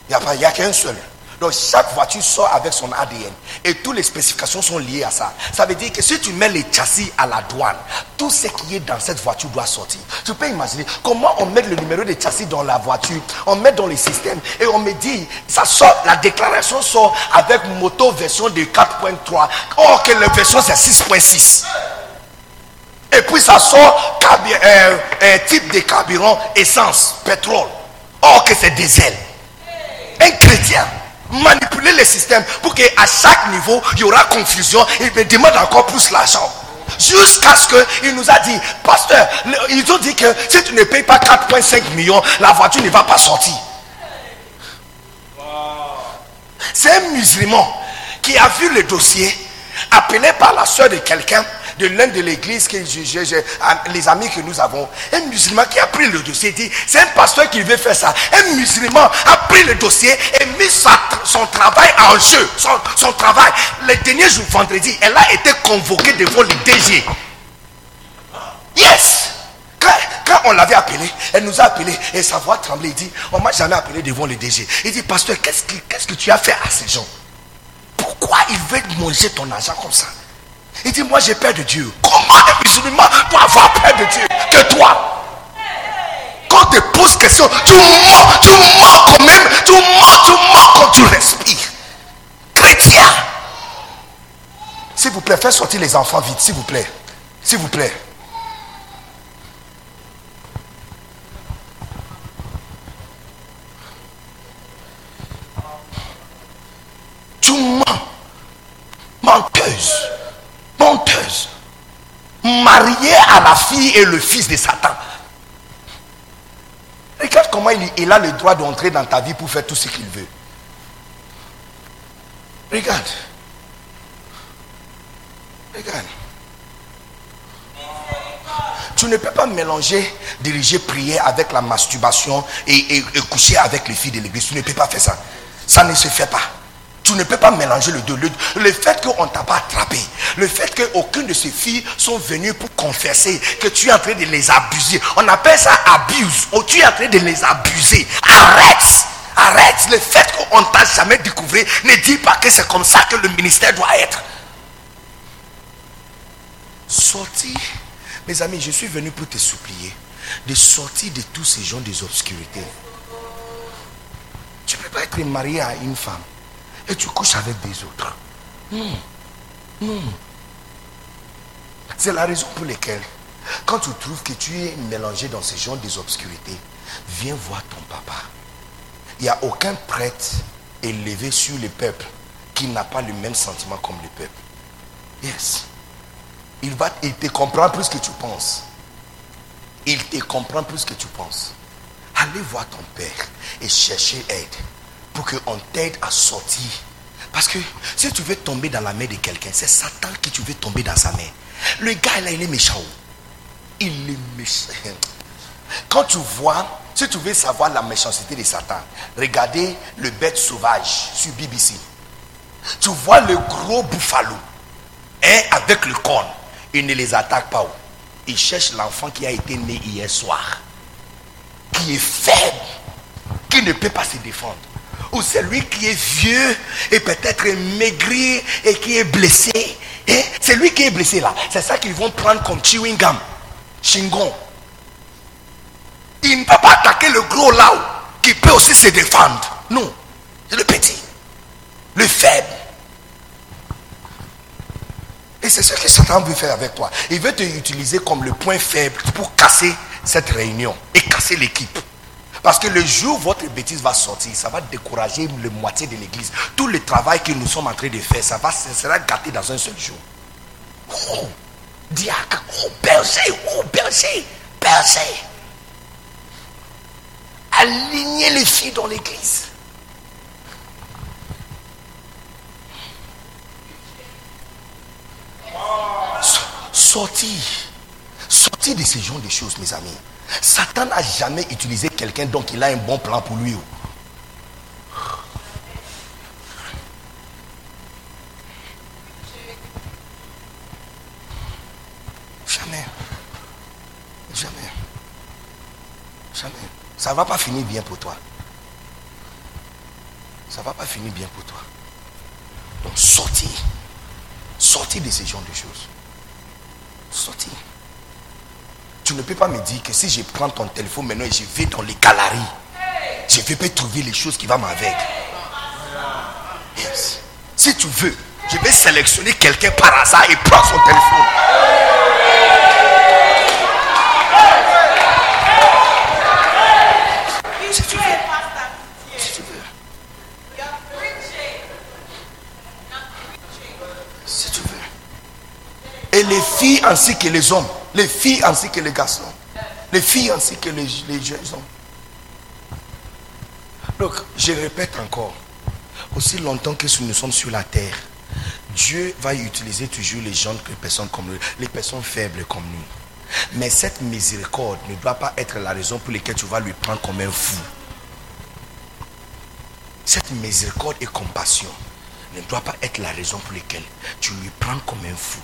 Il n'y a, qu'un seul. Donc chaque voiture sort avec son ADN. Et toutes les spécifications sont liées à ça. Ça veut dire que si tu mets les châssis à la douane, tout ce qui est dans cette voiture doit sortir. Tu peux imaginer comment on met le numéro de châssis dans la voiture, on met dans les systèmes et on me dit, ça sort, la déclaration sort avec moto version de 4.3. Or que la version c'est 6.6. Et puis ça sort euh, un type de carburant, essence, pétrole. Or que c'est diesel. Un chrétien manipuler le système pour qu'à chaque niveau, il y aura confusion. Il me demande encore plus l'argent. Jusqu'à ce qu'il nous a dit, pasteur, ils ont dit que si tu ne payes pas 4,5 millions, la voiture ne va pas sortir. C'est un musulman qui a vu le dossier, appelé par la soeur de quelqu'un, de l'un de l'église, que les amis que nous avons, un musulman qui a pris le dossier, dit, c'est un pasteur qui veut faire ça. Un musulman a pris le dossier et mis son travail en jeu, son, travail. Le dernier jour, vendredi, elle a été convoquée devant le DG. Yes! Quand, on l'avait appelé, elle nous a appelé et sa voix tremblait. Il dit, on m'a jamais appelé devant le DG. Il dit, pasteur, qu'est-ce que, que tu as fait à ces gens? Pourquoi ils veulent manger ton argent comme ça? Il dit, moi j'ai peur de Dieu. Comment un musulman peut avoir peur de Dieu que toi? Quand tu te poses question, tu mens, tu mens quand même, tu mens, tu mens quand tu respires. Chrétien. S'il vous plaît, faites sortir les enfants vite, s'il vous plaît. S'il vous plaît. Tu mens. Menteuse menteuse, mariée à la fille et le fils de Satan. Regarde comment il, a le droit d'entrer dans ta vie pour faire tout ce qu'il veut. Regarde. Regarde. Tu ne peux pas mélanger, diriger prière avec la masturbation et, et coucher avec les filles de l'église. Tu ne peux pas faire ça. Ça ne se fait pas. Tu ne peux pas mélanger le deux. Le, fait qu'on ne t'a pas attrapé, le fait qu'aucune de ces filles sont venues pour confesser que tu es en train de les abuser. On appelle ça abuse. Oh, tu es en train de les abuser. Arrête. Arrête. Le fait qu'on ne t'a jamais découvert ne dit pas que c'est comme ça que le ministère doit être. sortir, mes amis, je suis venu pour te supplier de sortir de tous ces gens des obscurités. Tu ne peux pas être marié à une femme et tu couches avec des autres. Non. Non. C'est la raison pour laquelle, quand tu trouves que tu es mélangé dans ces gens des obscurités, viens voir ton papa. Il n'y a aucun prêtre élevé sur le peuple qui n'a pas le même sentiment comme le peuple. Yes. Il, va, il te comprend plus que tu penses. Il te comprend plus que tu penses. Allez voir ton père et chercher aide pour qu'on t'aide à sortir. Parce que si tu veux tomber dans la main de quelqu'un, c'est Satan que tu veux tomber dans sa main. Le gars là, il est méchant. Il est méchant. Quand tu vois, si tu veux savoir la méchanceté de Satan, regardez le bête sauvage sur BBC. Tu vois le gros bouffalo hein, avec le corne. Il ne les attaque pas. Il cherche l'enfant qui a été né hier soir. Qui est faible. Qui ne peut pas se défendre. Celui qui est vieux et peut-être maigri et qui est blessé. Hein? C'est lui qui est blessé là. C'est ça qu'ils vont prendre comme chewing gum. Chingon. Il ne peut pas attaquer le gros là qui peut aussi se défendre. Non. C'est le petit. Le faible. Et c'est ce que Satan veut faire avec toi. Il veut te utiliser comme le point faible pour casser cette réunion et casser l'équipe. Parce que le jour où votre bêtise va sortir, ça va décourager le moitié de l'église. Tout le travail que nous sommes en train de faire, ça, va, ça sera gâté dans un seul jour. Oh, diacre, oh, berger, oh, berger, berger. Alignez les filles dans l'église. Sortir. Sortir de ces genres de choses, mes amis. Satan n'a jamais utilisé quelqu'un donc il a un bon plan pour lui. Jamais. Jamais. Jamais. Ça ne va pas finir bien pour toi. Ça ne va pas finir bien pour toi. Donc sortir. Sortir de ces genres de choses. Sortir. Tu ne peux pas me dire que si je prends ton téléphone maintenant et je vais dans les galeries, je vais pas trouver les choses qui vont m'avec. Si tu veux, je vais sélectionner quelqu'un par hasard et prendre son téléphone. Si tu veux. Si tu veux. Et les filles ainsi que les hommes. Les filles ainsi que les garçons. Les filles ainsi que les, jeunes hommes. Donc, je répète encore. Aussi longtemps que nous sommes sur la terre, Dieu va utiliser toujours les gens, les personnes comme nous, les personnes faibles comme nous. Mais cette miséricorde ne doit pas être la raison pour laquelle tu vas lui prendre comme un fou. Cette miséricorde et compassion ne doit pas être la raison pour laquelle tu lui prends comme un fou.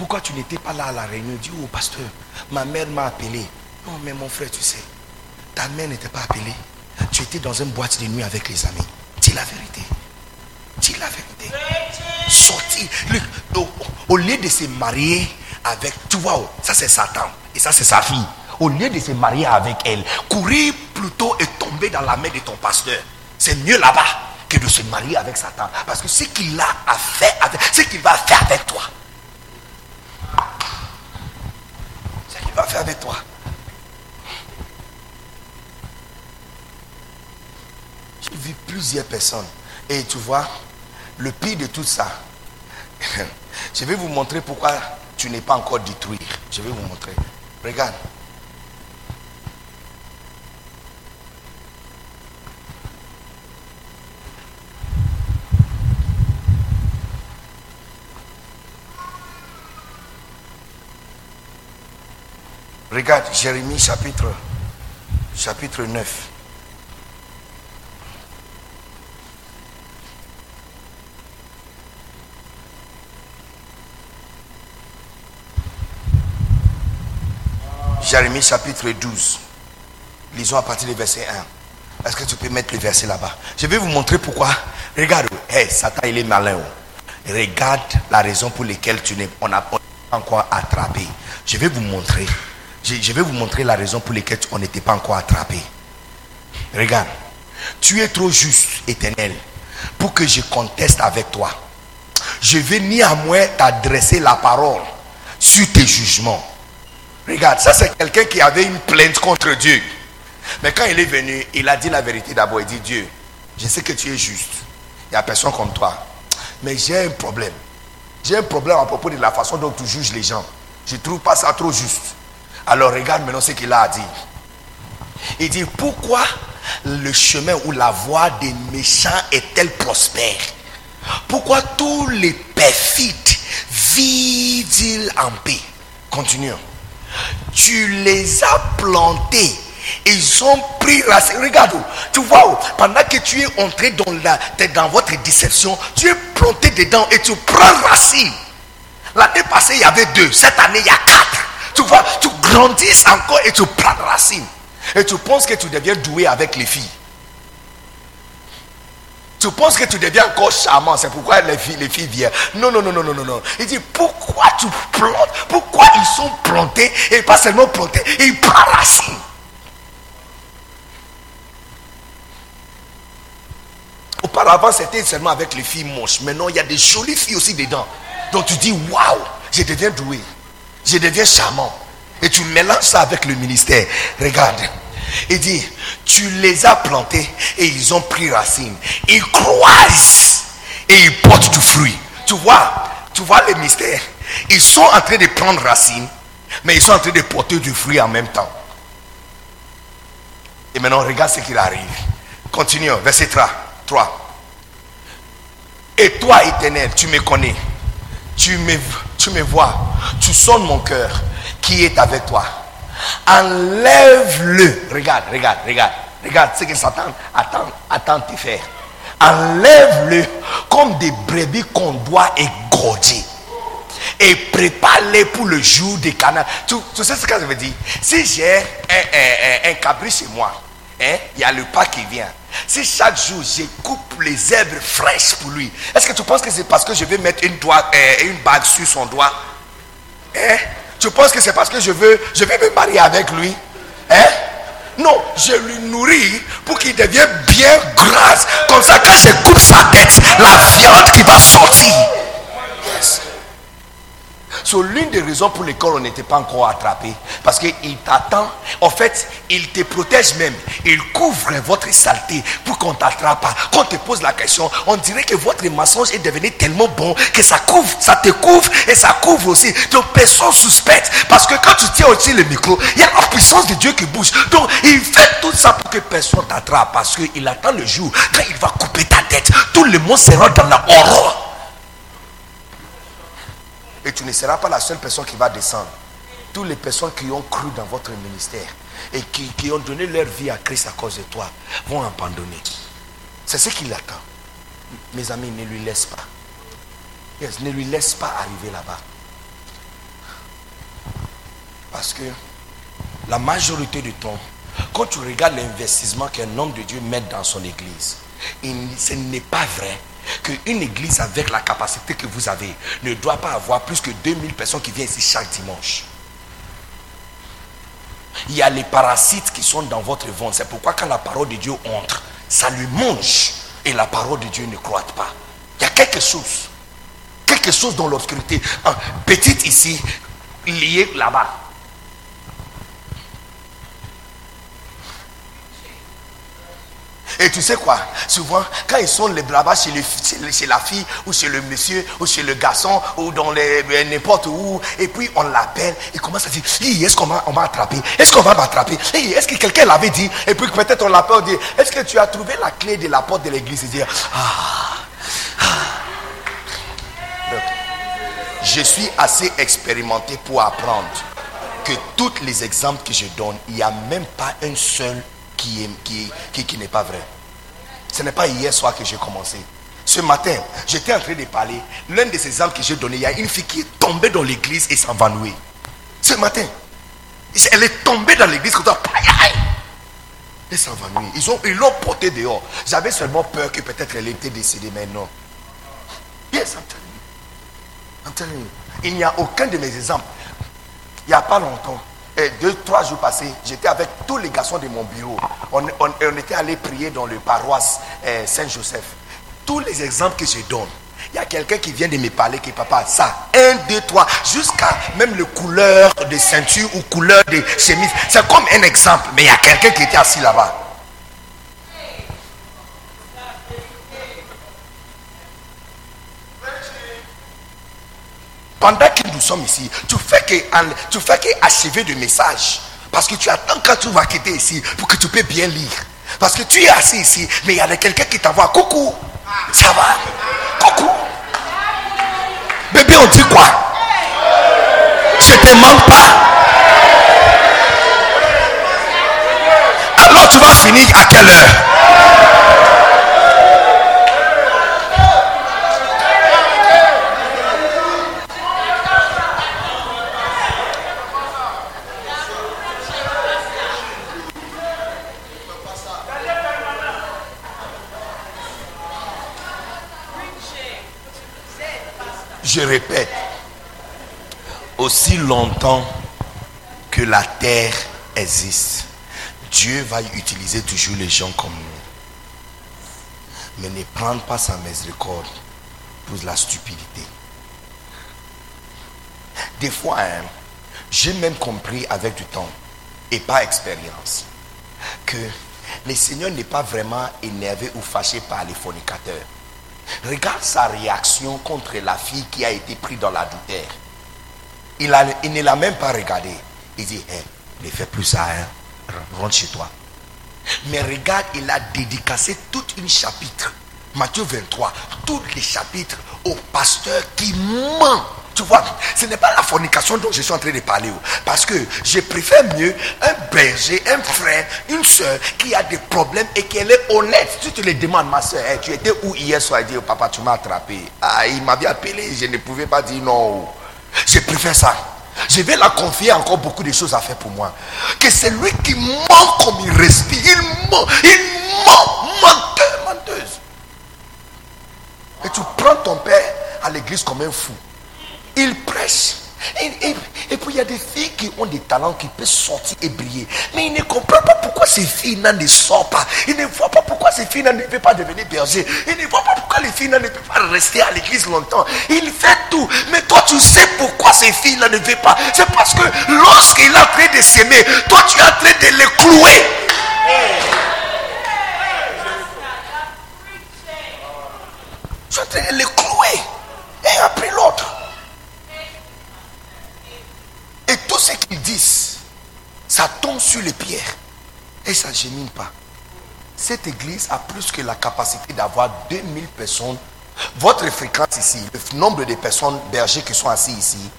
Pourquoi tu n'étais pas là à la réunion? Dis, oh pasteur, ma mère m'a appelé. Non, mais mon frère, tu sais, ta mère n'était pas appelée. Tu étais dans une boîte de nuit avec les amis. Dis la vérité. Dis la vérité. Sorti. Au, au, lieu de se marier avec, tu vois, ça c'est Satan. Et ça c'est sa fille. Au lieu de se marier avec elle, courir plutôt et tomber dans la main de ton pasteur. C'est mieux là-bas que de se marier avec Satan. Parce que ce qu'il a à faire, ce qu'il va faire avec toi, qu'il va faire avec toi. J'ai vu plusieurs personnes. Et tu vois, le pire de tout ça, je vais vous montrer pourquoi tu n'es pas encore détruit. Je vais vous montrer. Regarde. Regarde Jérémie chapitre, chapitre 9. Jérémie chapitre 12. Lisons à partir du verset 1. Est-ce que tu peux mettre le verset là-bas? Je vais vous montrer pourquoi. Regarde, hey, Satan, il est malin. oh. Regarde la raison pour laquelle tu n'es pas encore attrapé. Je vais vous montrer. Je, vais vous montrer la raison pour laquelle on n'était pas encore attrapé. Regarde. Tu es trop juste, éternel, pour que je conteste avec toi. Je vais néanmoins t'adresser la parole sur tes jugements. Regarde, ça c'est quelqu'un qui avait une plainte contre Dieu. Mais quand il est venu, il a dit la vérité d'abord. Il dit Dieu, je sais que tu es juste. Il n'y a personne comme toi. Mais j'ai un problème. J'ai un problème à propos de la façon dont tu juges les gens. Je ne trouve pas ça trop juste. Alors regarde maintenant ce qu'il a dit. Il dit, pourquoi le chemin ou la voie des méchants est-elle prospère? Pourquoi tous les perfides vivent-ils en paix? Continuons. Tu les as plantés. Ils ont pris racine. Regarde, tu vois, pendant que tu es entré dans, la, dans votre déception, tu es planté dedans et tu prends racine. L'année passée, il y avait deux. Cette année, il y a quatre. Tu vois, tu grandis encore et tu prends racine. Et tu penses que tu deviens doué avec les filles. Tu penses que tu deviens encore charmant, c'est pourquoi les filles, les filles viennent. Non, non, non, non, non, non, non. Il dit, pourquoi tu plantes Pourquoi ils sont plantés et pas seulement plantés, ils prennent racine. Auparavant, c'était seulement avec les filles moches. Maintenant, il y a des jolies filles aussi dedans. Donc tu dis, waouh, je deviens doué. Je deviens charmant. Et tu mélanges ça avec le ministère. Regarde. Il dit, tu les as plantés et ils ont pris racine. Ils croissent et ils portent du fruit. Tu vois, tu vois les mystères. Ils sont en train de prendre racine, mais ils sont en train de porter du fruit en même temps. Et maintenant, regarde ce qu'il arrive. Continuons, verset 3. 3. Et toi, éternel, tu me connais. Tu me, tu me vois. Tu sonnes mon cœur qui est avec toi. Enlève-le. Regarde, regarde, regarde. Regarde ce que Satan attend, attend de faire. Enlève-le comme des brebis qu'on doit égorger. Et prépare-les pour le jour des canards. Tu, sais ce que ça veut dire? Si j'ai un, un cabri chez moi, hein, il y a le pas qui vient. Si chaque jour je coupe les herbes fraîches pour lui, est-ce que tu penses que c'est parce que je vais mettre une, doigt, euh, une bague sur son doigt? Hein? Tu penses que c'est parce que je veux, je vais me marier avec lui? Hein? Non, je lui nourris pour qu'il devienne bien grasse. Comme ça, quand je coupe sa tête, la viande qui va sortir. C'est l'une des raisons pour lesquelles on n'était pas encore attrapé. Parce qu'il t'attend. En fait, il te protège même. Il couvre votre saleté pour qu'on ne t'attrape pas. Quand on te pose la question, on dirait que votre mensonge est devenu tellement bon que ça couvre, ça te couvre et ça couvre aussi. Donc personne suspecte. Parce que quand tu tiens aussi le micro, il y a la puissance de Dieu qui bouge. Donc il fait tout ça pour que personne t'attrape. Parce qu'il attend le jour quand il va couper ta tête. Tout le monde sera dans la horreur. Et tu ne seras pas la seule personne qui va descendre. Toutes les personnes qui ont cru dans votre ministère et qui, ont donné leur vie à Christ à cause de toi vont abandonner. C'est ce qu'il attend. Mes amis, ne lui laisse pas. Ne lui laisse pas arriver là-bas. Parce que la majorité du temps, quand tu regardes l'investissement qu'un homme de Dieu met dans son église, ce n'est pas vrai qu'une église avec la capacité que vous avez ne doit pas avoir plus que 2000 personnes qui viennent ici chaque dimanche. Il y a les parasites qui sont dans votre ventre. C'est pourquoi quand la parole de Dieu entre, ça lui mange et la parole de Dieu ne croît pas. Il y a quelque chose. Quelque chose dans l'obscurité. Petite ici, liée là-bas. Et tu sais quoi? Souvent, quand ils sont les là-bas chez, la fille, ou chez le monsieur, ou chez le garçon, ou dans n'importe où, et puis on l'appelle, il commence à dire Est-ce qu'on m'a attrapé? Est-ce qu'on va m'attraper? Est-ce que quelqu'un l'avait dit? Et puis peut-être on l'appelle, on dit Est-ce que tu as trouvé la clé de la porte de l'église? Et dire Ah, ah. Je suis assez expérimenté pour apprendre que tous les exemples que je donne, il n'y a même pas un seul qui, qui, qui, qui n'est pas vrai. Ce n'est pas hier soir que j'ai commencé. Ce matin, j'étais en train de parler. L'un des exemples que j'ai donné, il y a une fille qui est tombée dans l'église et s'envanouit. Ce matin, elle est tombée dans l'église. Elle s'en va nuit. Ils ils l'ont porté dehors. J'avais seulement peur que peut-être elle était décédée, mais non. Yes, I'm telling you. I'm telling you. Il n'y a aucun de mes exemples. Il n'y a pas longtemps, deux, trois jours passés, j'étais avec tous les garçons de mon bureau. On, on- était allé prier dans le paroisse euh, Saint-Joseph. Tous les exemples que je donne, il y a quelqu'un qui vient de me parler que papa, ça, un, deux, trois, jusqu'à même le couleur de ceinture ou couleur de chemise. C'est comme un exemple, mais il y a quelqu'un qui était assis là-bas. Pendant que nous sommes ici, tu fais que, tu fais que achever le message. Parce que tu attends quand tu vas quitter ici pour que tu peux bien lire. Parce que tu es assis ici, mais il y a quelqu'un qui t'envoie coucou. Ça va? Coucou. Bébé, on dit quoi? Je te manque pas. Alors tu vas finir à quelle heure? Je répète, aussi longtemps que la terre existe, Dieu va utiliser toujours les gens comme nous. Mais ne prendre pas sa miséricorde pour la stupidité. Des fois, hein, j'ai même compris avec du temps et par expérience que le Seigneur n'est pas vraiment énervé ou fâché par les fornicateurs. Regarde sa réaction contre la fille qui a été prise dans l'adultère. Il, ne l'a même pas regardé. Il dit, Hein, ne fais plus ça, hein. rentre chez toi. Mais regarde, il a dédicacé toute une chapitre. Matthieu 23, tous les chapitres au pasteur qui ment. Tu vois, ce n'est pas la fornication dont je suis en train de parler. oh. Parce que je préfère mieux un berger, un frère, une soeur qui a des problèmes et qu'elle est honnête. Si tu le demandes, ma soeur, tu étais où hier soir? Dit, oh, papa, tu m'as attrapé. Ah, il m'avait appelé, je ne pouvais pas dire non. oh. Je préfère ça. Je vais la confier encore beaucoup de choses à faire pour moi. Que c'est lui qui ment comme il respire. Il ment, il ment, menteur, menteuse. Et tu prends ton père à l'église comme un fou. Il prêche. Et, et- et puis il y a des filles qui ont des talents qui peuvent sortir et briller. Mais il ne comprend pas pourquoi ces filles-là ne sortent pas. Il ne voit pas pourquoi ces filles-là ne peuvent pas devenir berger. Il ne voit pas pourquoi les filles-là ne peuvent pas rester à l'église longtemps. Il fait tout. Mais toi, tu sais pourquoi ces filles-là ne veulent pas. C'est parce que lorsqu'il est en train de s'aimer, toi, tu es en train de les clouer. Tu es en train de les clouer. Un après l'autre. Et tout ce qu'ils disent, ça tombe sur les pierres. Et ça ne gémine pas. Cette église a plus que la capacité d'avoir 2000 personnes. Votre fréquence ici, le nombre de personnes bergers qui sont assis ici,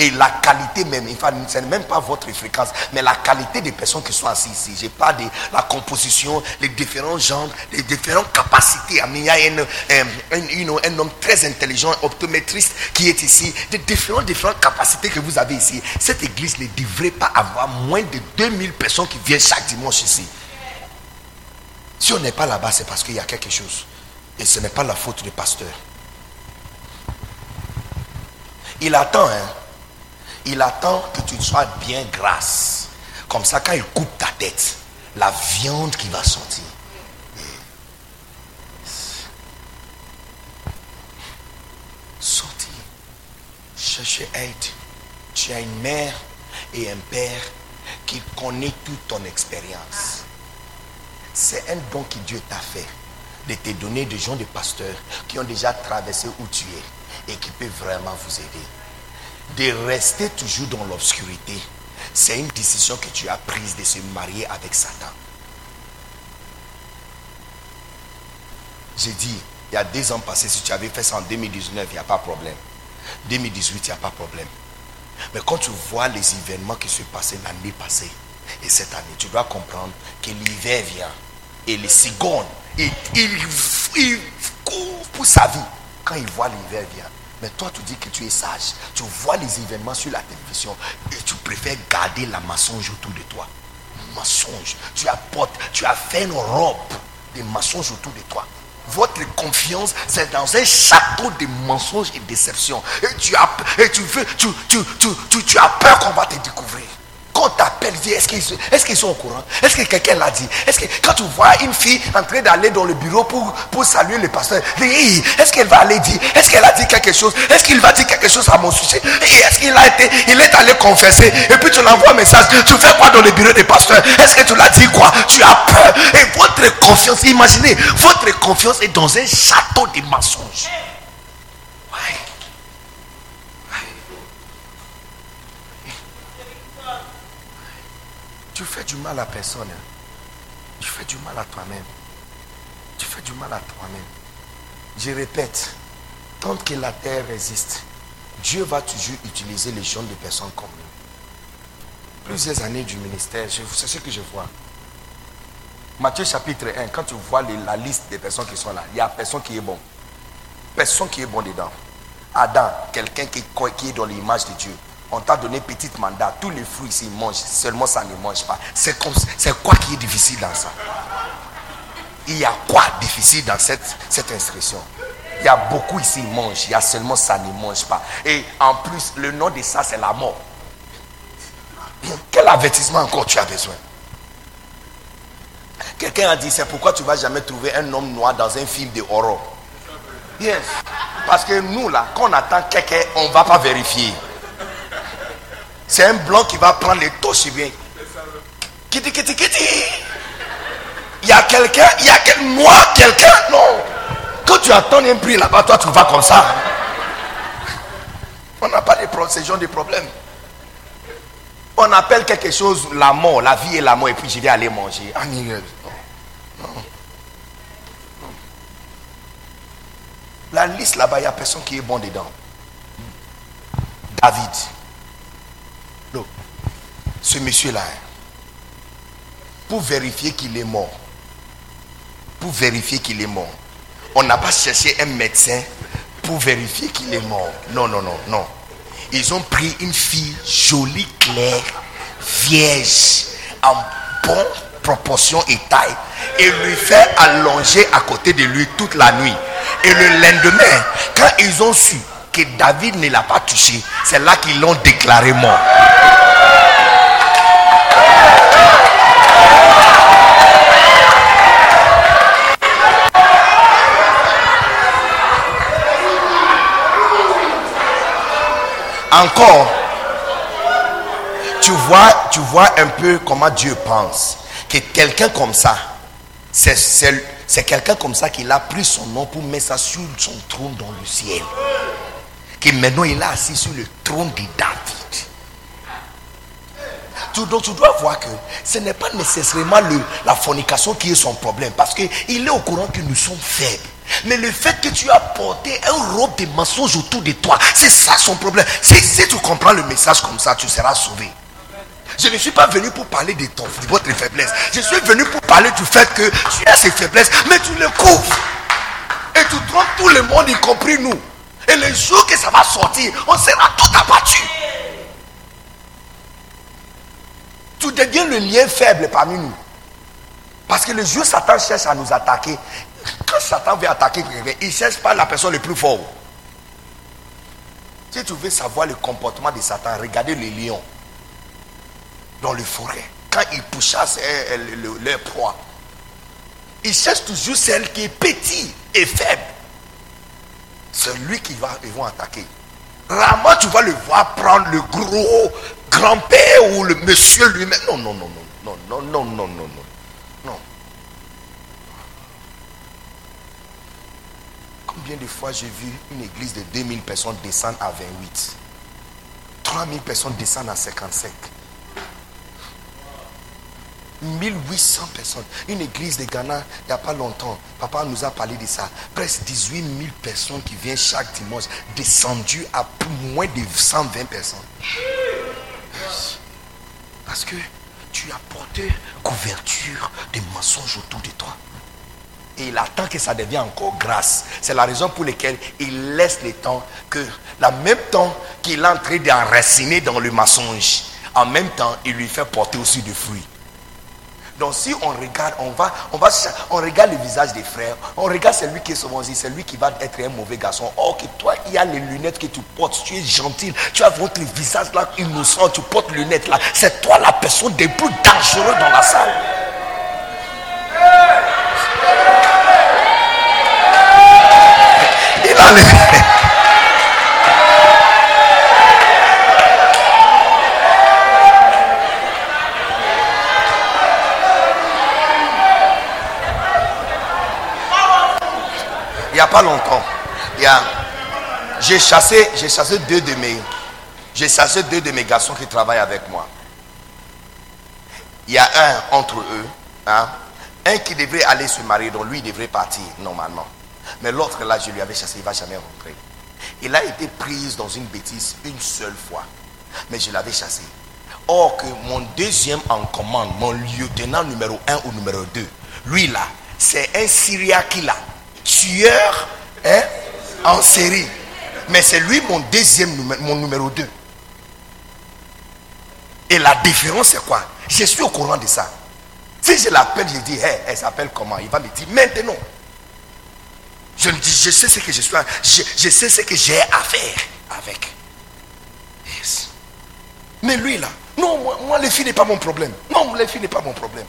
et la qualité même, enfin, ce n'est même pas votre fréquence, mais la qualité des personnes qui sont assises ici. Je parle de la composition, les différents genres, les différentes capacités. Il y a un, homme très intelligent, optométriste, qui est ici. De différentes, différentes capacités que vous avez ici. Cette église ne devrait pas avoir moins de 2000 personnes qui viennent chaque dimanche ici. Si on n'est pas là-bas, c'est parce qu'il y a quelque chose. Et ce n'est pas la faute du pasteur. Il attend, hein. Il attend que tu sois bien grasse. Comme ça, quand il coupe ta tête, la viande qui va sortir. Sortir. Chercher aide. Tu as une mère et un père qui connaît toute ton expérience. C'est un don que Dieu t'a fait de te donner des gens de pasteurs qui ont déjà traversé où tu es et qui peuvent vraiment vous aider. De rester toujours dans l'obscurité, c'est une décision que tu as prise de se marier avec Satan. J'ai dit, il y a deux ans passés, si tu avais fait ça en 2019, il n'y a pas de problème. 2018, il n'y a pas de problème. Mais quand tu vois les événements qui se passaient l'année passée et cette année, tu dois comprendre que l'hiver vient. Et les secondes, il, il, il court pour sa vie quand il voit l'hiver vient. Mais toi, tu dis que tu es sage. Tu vois les événements sur la télévision et tu préfères garder la mensonge autour de toi. mensonges. Tu apportes, tu as fait une robe de mensonges autour de toi. Votre confiance, c'est dans un château de mensonges et déceptions. Et tu as, et tu veux, tu, tu, tu, tu as peur qu'on va te découvrir. Quand t'appelle, est-ce qu'ils est qu'ils sont au courant? Est-ce que quelqu'un l'a dit? Est-ce que quand tu vois une fille en train d'aller dans le bureau pour, pour saluer le pasteur, est-ce qu'elle va aller dire Est-ce qu'elle a dit quelque chose? Est-ce qu'il va dire quelque chose à mon sujet? Est-ce qu'il a été, il est allé confesser? Et puis tu l'envoies un message, tu fais quoi dans le bureau des pasteurs? Est-ce que tu l'as dit quoi? Tu as peur. Et votre confiance, imaginez, votre confiance est dans un château de mensonges. Tu fais du mal à personne. Hein. Tu fais du mal à toi-même. Tu fais du mal à toi-même. Je répète, tant que la terre résiste, Dieu va toujours utiliser les gens de personnes comme nous. Plusieurs années du ministère, c'est ce que je vois. Matthieu chapitre 1, quand tu vois la liste des personnes qui sont là, il n'y a personne qui est bon. Personne qui est bon dedans. Adam, quelqu'un qui, qui est dans l'image de Dieu on t'a donné petit mandat, tous les fruits ici mangent, seulement ça ne mange pas. C'est quoi qui est difficile dans ça? Il y a quoi difficile dans cette, cette instruction? Il y a beaucoup ici qui mangent, il y a seulement ça ne mange pas. Et en plus, le nom de ça, c'est la mort. Quel avertissement encore tu as besoin? Quelqu'un a dit, c'est pourquoi tu ne vas jamais trouver un homme noir dans un film de horreur. Yes. Parce que nous, là, quand on attend quelqu'un, on ne va pas vérifier. C'est un blanc qui va prendre les taux bien. Kitty, kitty, kitty. Il y a quelqu'un, il y a quelqu'un, moi, quelqu'un, non. Quand tu attends un prix là-bas, toi, tu vas comme ça. On n'a pas de, ce genre de problème. On appelle quelque chose la mort, la vie et la mort, et puis je vais aller manger. Ah, la liste là-bas, il n'y a personne qui est bon dedans. David ce monsieur-là, pour vérifier qu'il est mort, pour vérifier qu'il est mort, on n'a pas cherché un médecin pour vérifier qu'il est mort. Non, non, non, non. Ils ont pris une fille jolie, claire, vierge, en bonne proportion et taille, et lui fait allonger à côté de lui toute la nuit. Et le lendemain, quand ils ont su que David ne l'a pas touché, c'est là qu'ils l'ont déclaré mort. Encore, tu vois, tu vois un peu comment Dieu pense. Que quelqu'un comme ça, c'est quelqu'un comme ça qu'il a pris son nom pour mettre ça sur son trône dans le ciel. Que maintenant il est assis sur le trône de David. Tu, donc tu dois voir que ce n'est pas nécessairement la fornication qui est son problème. Parce qu'il est au courant que nous sommes faibles. Mais le fait que tu as porté un robe de mensonges autour de toi, c'est ça son problème. Si, tu comprends le message comme ça, tu seras sauvé. Je ne suis pas venu pour parler de votre faiblesse. Je suis venu pour parler du fait que tu as ces faiblesses, mais tu les couvres. Et tu trompes tout le monde, y compris nous. Et le jour que ça va sortir, on sera tout abattu. Tu deviens le lien faible parmi nous. Parce que le jour Satan cherche à nous attaquer, quand Satan veut attaquer quelqu'un, il ne cherche pas la personne le plus fort. Si tu veux savoir le comportement de Satan, regardez les lions dans les forêts. Quand ils poussent leur proie, ils cherchent toujours celle qui est petite et faible. C'est lui qui va, vont attaquer. Rarement tu vas le voir prendre le gros grand-père ou le monsieur lui-même. Non, non, non, non, non, non, non, non, non, non. Combien de fois j'ai vu une église de 2000 personnes descendre à 28 3000 personnes descendent à 55 1800 personnes. Une église de Ghana, il n'y a pas longtemps, papa nous a parlé de ça. Presque 18 000 personnes qui viennent chaque dimanche, descendues à moins de 120 personnes. Parce que tu as porté couverture de mensonges autour de toi. Et il attend que ça devienne encore grâce. C'est la raison pour laquelle il laisse le temps que, la même temps qu'il est en train d'enraciner dans le mensonge, en même temps, il lui fait porter aussi des fruits. Donc si on regarde, on va, on va, on regarde le visage des frères, on regarde celui qui est souvent dit, c'est lui qui va être un mauvais garçon. Or que toi, il y a les lunettes que tu portes, tu es gentil, tu as votre visage là innocent, tu portes lunettes là. C'est toi la personne des plus dangereux dans la salle. Il n'y a pas longtemps, j'ai chassé, deux de mes, j'ai chassé deux de mes garçons qui travaillent avec moi. Il y a un entre eux, hein, un qui devrait aller se marier, donc lui devrait partir normalement. Mais l'autre là, je lui avais chassé, il ne va jamais rentrer. Il a été pris dans une bêtise une seule fois, mais je l'avais chassé. Or que mon deuxième en commande, mon lieutenant numéro un ou numéro 2, lui là, c'est un Syria qui tueur hein, en série. Mais c'est lui mon deuxième mon numéro 2. Et la différence, c'est quoi? Je suis au courant de ça. Si je l'appelle, je dis, elle s'appelle comment? Il va me dire, maintenant. Je dis, je sais ce que je suis, je, sais ce que j'ai à faire avec. Mais lui là, non, moi, moi les filles n'est pas mon problème. Non, les filles n'est pas mon problème.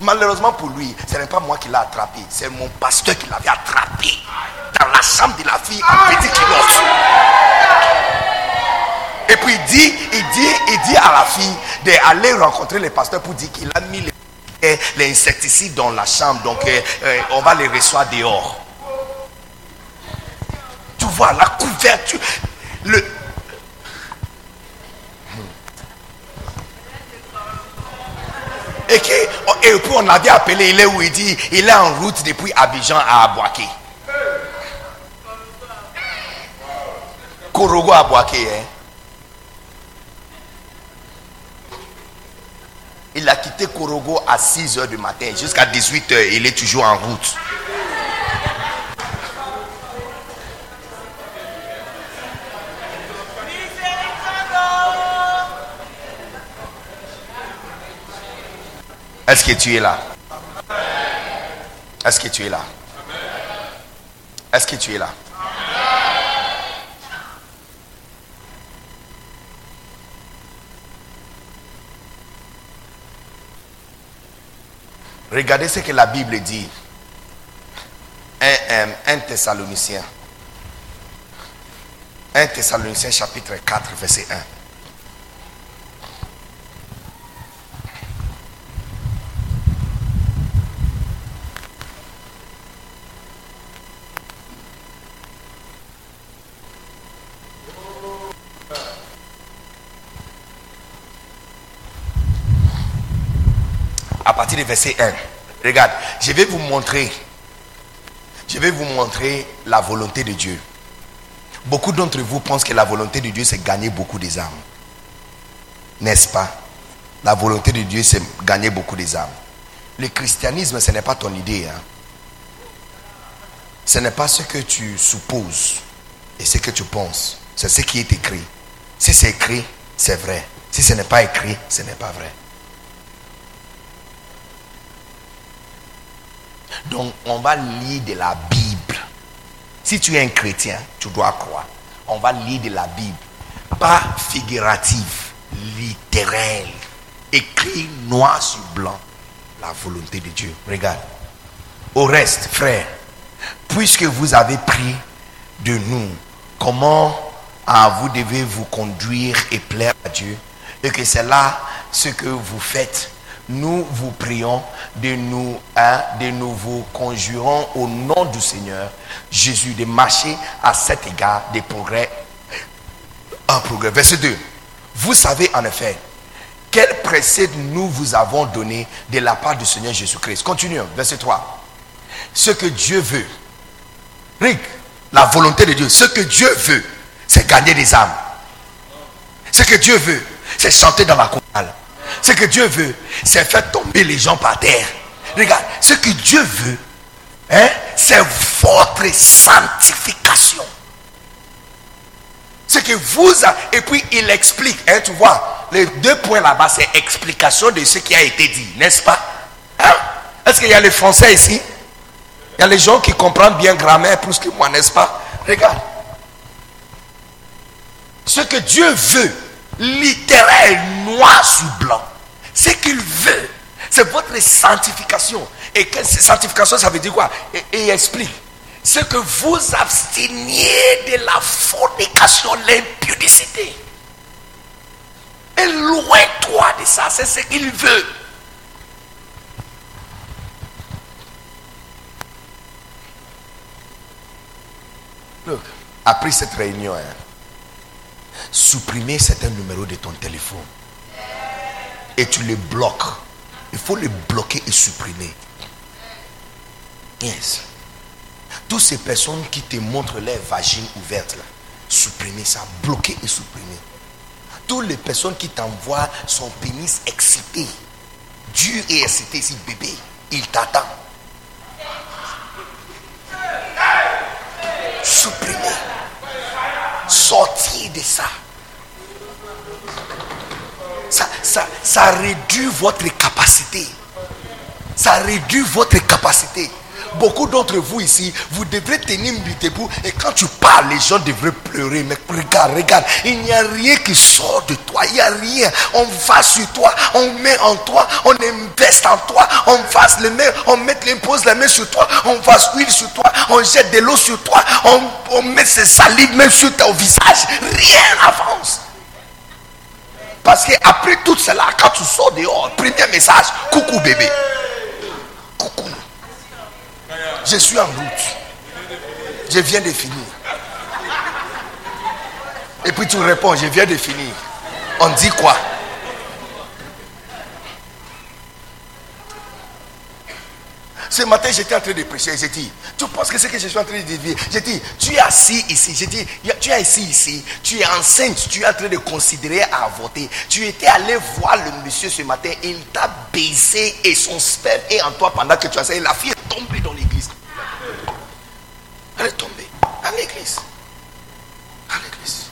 Malheureusement pour lui, ce n'est pas moi qui l'ai attrapé, c'est mon pasteur qui l'avait attrapé dans la chambre de la fille en petit culotte. Et puis il dit, il dit, il dit à la fille d'aller rencontrer le pasteur pour dire qu'il a mis les, les, insecticides dans la chambre, donc euh, euh, on va les recevoir dehors. La couverture, le, Et, puis on avait appelé, il est où il dit, il est en route depuis Abidjan à Abouaké. Korogo Abouaké. Hein? Il a quitté Korogo à 6 h du matin. Jusqu'à 18 h, il est toujours en route. Est-ce que tu es là? Est-ce que tu es là? Est-ce que tu es là? Regardez ce que la Bible dit. Un, un Thessalonicien. Un Thessalonicien chapitre 4, verset 1. Partir du verset 1. Regarde, je vais vous montrer. Je vais vous montrer la volonté de Dieu. Beaucoup d'entre vous pensent que la volonté de Dieu, c'est gagner beaucoup des âmes. N'est-ce pas? La volonté de Dieu, c'est gagner beaucoup des âmes. Le christianisme, ce n'est pas ton idée. Hein. Ce n'est pas ce que tu supposes et ce que tu penses. C'est ce qui est écrit. Si c'est écrit, c'est vrai. Si ce n'est pas écrit, ce n'est pas vrai. Donc, on va lire de la Bible. Si tu es un chrétien, tu dois croire. On va lire de la Bible. Pas figurative, littéral. Écrit noir sur blanc. La volonté de Dieu. Regarde. Au reste, frère, puisque vous avez pris de nous comment vous devez vous conduire et plaire à Dieu, et que c'est là ce que vous faites nous vous prions de nous, hein, de nous vous conjurons au nom du Seigneur Jésus de marcher à cet égard des progrès. Un progrès. Verset 2. Vous savez en effet quel précède nous vous avons donné de la part du Seigneur Jésus-Christ? Continuons. Verset 3. Ce que Dieu veut. Rick, la volonté de Dieu. Ce que Dieu veut, c'est gagner des âmes. Ce que Dieu veut, c'est chanter dans la chorale. Ce que Dieu veut, c'est faire tomber les gens par terre. Regarde, ce que Dieu veut, hein, c'est votre sanctification. Ce que vous et puis il explique, hein, tu vois, les deux points là-bas, c'est explication de ce qui a été dit, n'est-ce pas? Est-ce qu'il y a les Français ici? Il y a les gens qui comprennent bien grammaire plus que moi, n'est-ce pas? Regarde. Ce que Dieu veut, littéral, noir sur blanc, ce qu'il veut, c'est votre sanctification. Et que sanctification, ça veut dire quoi? Et, et explique. C'est que vous absteniez de la fornication, l'impudicité. Et loin-toi de ça, c'est ce qu'il veut. Look, après cette réunion, hein, supprimer certains numéros de ton téléphone et tu les bloques. Il faut les bloquer et supprimer. Yes. Toutes ces personnes qui te montrent leurs vagines ouvertes, là, supprimer ça, bloquer et supprimer. Toutes les personnes qui t'envoient son pénis excité, dur et excité, ici, bébé, il t'attend. Supprimer. Sortir de ça. Ça, réduit votre capacité. Ça réduit votre capacité. Beaucoup d'entre vous ici, vous devrez tenir debout et quand tu parles, les gens devraient pleurer. Mais regarde, regarde, il n'y a rien qui sort de toi. Il n'y a rien. On va sur toi, on met en toi, on investe en toi, on fasse les mains, on met, pose la main sur toi, on fasse l'huile sur toi, on jette de l'eau sur toi, on, on met ses salives même sur ton visage. Rien n'avance. Parce qu'après tout cela, quand tu sors dehors, premier message, coucou bébé. Coucou. Je suis en route. Je viens de finir. Et puis tu réponds, je viens de finir. On dit quoi? Ce matin, j'étais en train de prêcher. J'ai dit, tu penses que c'est que je suis en train de dire J'ai dit, tu es assis ici. J'ai dit, tu es assis ici. Tu es enceinte. Tu es en train de considérer à voter. Tu étais allé voir le monsieur ce matin. Il t'a baisé et son sperme est en toi pendant que tu as. Et la fille est tombée dans l'église. Elle est tombée à l'église. À l'église.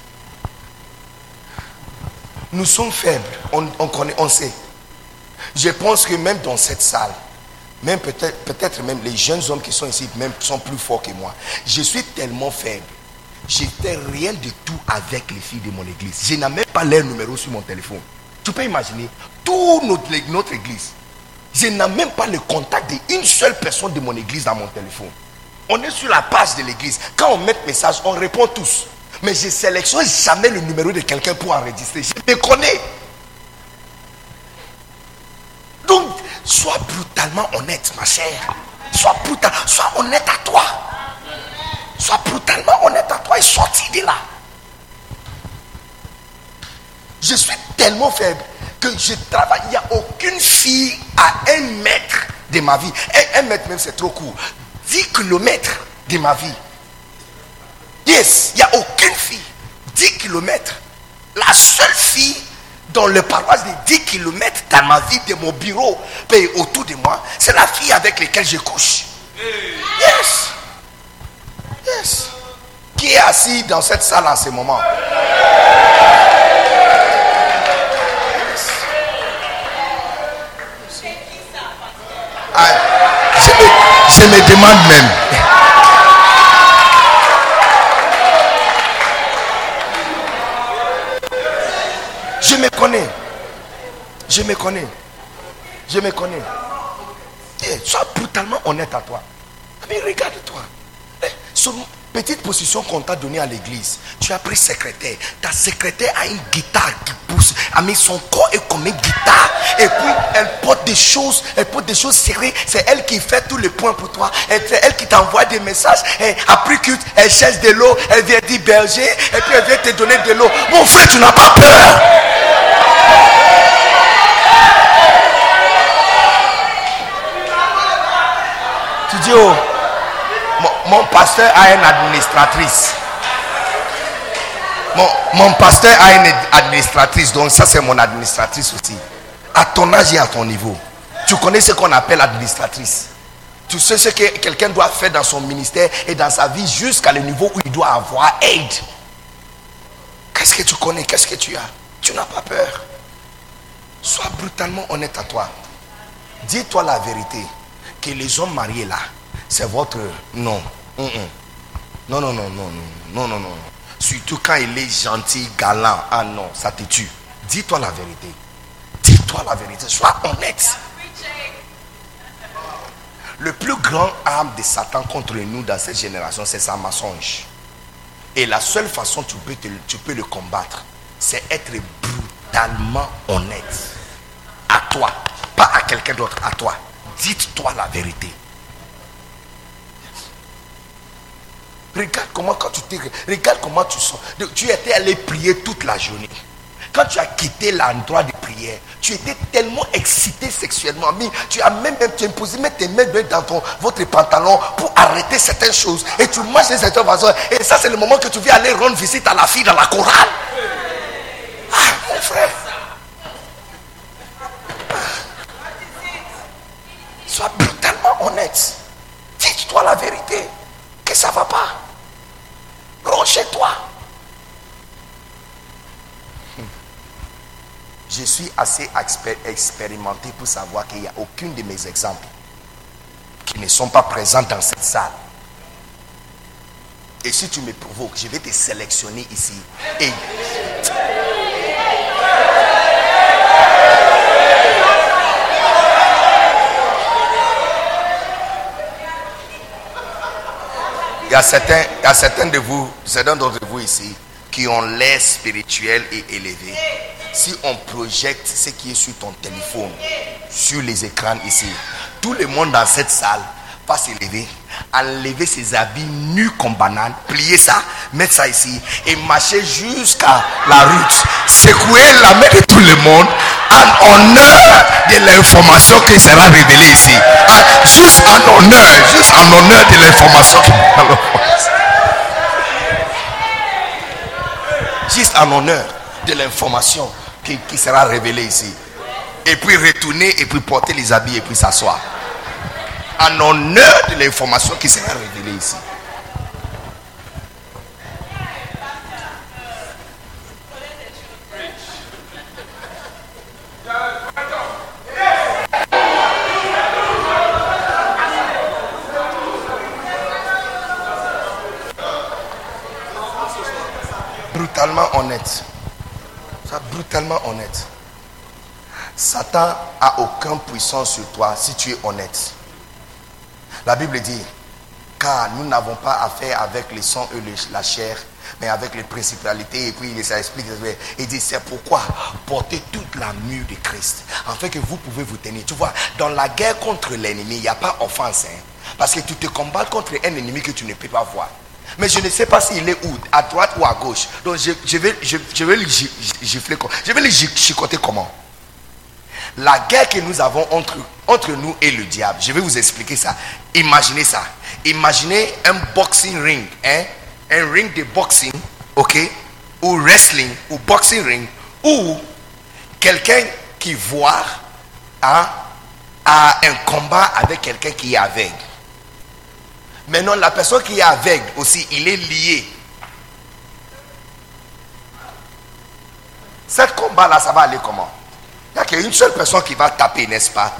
Nous sommes faibles. On connaît, on sait. Je pense que même dans cette salle, même peut-être peut-être même les jeunes hommes qui sont ici même sont plus forts que moi. Je suis tellement faible. J'étais rien du tout avec les filles de mon église. Je n'ai même pas leur numéro sur mon téléphone. Tu peux imaginer, toute notre, église, je n'ai même pas le contact d'une seule personne de mon église dans mon téléphone. On est sur la page de l'église. Quand on met message, on répond tous. Mais je sélectionne jamais le numéro de quelqu'un pour enregistrer. Je me connais. Donc, sois brutalement honnête, ma chère. Sois brutal, sois honnête à toi. Sois brutalement honnête à toi et sortis de là. Je suis tellement faible que je travaille. Il n'y a aucune fille à un mètre de ma vie. Un, mètre même, c'est trop court. 10 kilomètres de ma vie. Yes, il n'y a aucune fille. 10 kilomètres. La seule fille dans le paroisse de 10 kilomètres dans ma vie, de mon bureau, et autour de moi, c'est la fille avec laquelle je couche. Yes. Yes. Qui est assis dans cette salle en ce moment? Ah, je, me, je me demande même. Je me connais. Je me connais. Je me connais. Eh, sois brutalement honnête à toi. Mais regarde-toi. Petite position qu'on t'a donnée à l'église, tu as pris secrétaire. Ta secrétaire a une guitare qui pousse. A mis son corps est comme une guitare. Et puis elle porte des choses, elle porte des choses serrées. C'est elle qui fait tous les points pour toi. C'est elle qui t'envoie des messages. Et après que elle cherche de l'eau, elle vient dire berger. Et puis elle vient te donner de l'eau. Mon frère, tu n'as pas peur. Tu dis, oh, mon, pasteur a une administratrice. Mon, mon pasteur a une administratrice, donc ça c'est mon administratrice aussi. À ton âge et à ton niveau, tu connais ce qu'on appelle administratrice. Tu sais ce que quelqu'un doit faire dans son ministère et dans sa vie jusqu'à le niveau où il doit avoir aide. Qu'est-ce que tu connais? Qu'est-ce que tu as? Tu n'as pas peur. Sois brutalement honnête à toi. Dis-toi la vérité. que les hommes mariés là, c'est votre... Non. Non, non, non, non, non, non, non. Surtout quand il est gentil, galant. Ah non, ça te tue. Dis-toi la vérité. Dis-toi la vérité. Sois honnête. Le plus grand arme de Satan contre nous dans cette génération, c'est sa mensonge. Et la seule façon tu peux, tu peux le combattre, c'est être brutalement honnête. À toi, pas à quelqu'un d'autre, à toi. Dites-toi la vérité. Regarde comment quand tu t'es, regarde comment tu sens. Tu étais allé prier toute la journée. Quand tu as quitté l'endroit de prière, tu étais tellement excité sexuellement. Tu as même, tu as imposé mettre tes mains dans ton, votre pantalon pour arrêter certaines choses. Et tu marches de certaines façons. Et ça, c'est le moment que tu viens aller rendre visite à la fille dans la chorale. Ah, mon frère. Sois brutalement honnête. Dis-toi la vérité. Que ça ne va pas. Rentre chez toi. je suis assez expérimenté pour savoir qu'il n'y a aucun de mes exemples qui ne sont pas présents dans cette salle. Et si tu me provoques, je vais te sélectionner ici. Il y a certains, de vous, certains d'entre vous ici, qui ont l'air spirituel et élevé. Si on projette ce qui est sur ton téléphone, sur les écrans ici, tout le monde dans cette salle va s'élever, enlever ses habits nus comme banane, plier ça, mettre ça ici et marcher jusqu'à la route, secouer la main de tout le monde en honneur de l'information qui sera révélée ici. Ah, juste en honneur, juste en honneur de l'information. Juste en honneur de l'information qui, sera révélée ici. Et puis retourner et puis porter les habits et puis s'asseoir. En honneur de l'information qui sera révélée ici. brutalement honnête brutalement honnête. Satan a aucune puissance sur toi si tu es honnête. La Bible dit, car nous n'avons pas affaire avec les sang et la chair, mais avec les principalités. Et puis ça explique, il dit, c'est pourquoi portez toute la mue de Christ, afin que vous pouvez vous tenir. Tu vois, dans la guerre contre l'ennemi, il n'y a pas offense. Hein. parce que tu te combats contre un ennemi que tu ne peux pas voir. Mais je ne sais pas s'il est où, à droite ou à gauche. Donc je, vais, je, vais le gifler, je vais le chicoter comment? La guerre que nous avons entre, nous et le diable, je vais vous expliquer ça. Imaginez ça. Imaginez un boxing ring, hein? un ring de boxing, ok? Ou wrestling, ou boxing ring, ou quelqu'un qui voit hein, à un combat avec quelqu'un qui est aveugle. Maintenant, la personne qui est aveugle aussi, il est lié. Cette combat-là, ça va aller comment? Il n'y a qu'une seule personne qui va taper, n'est-ce pas?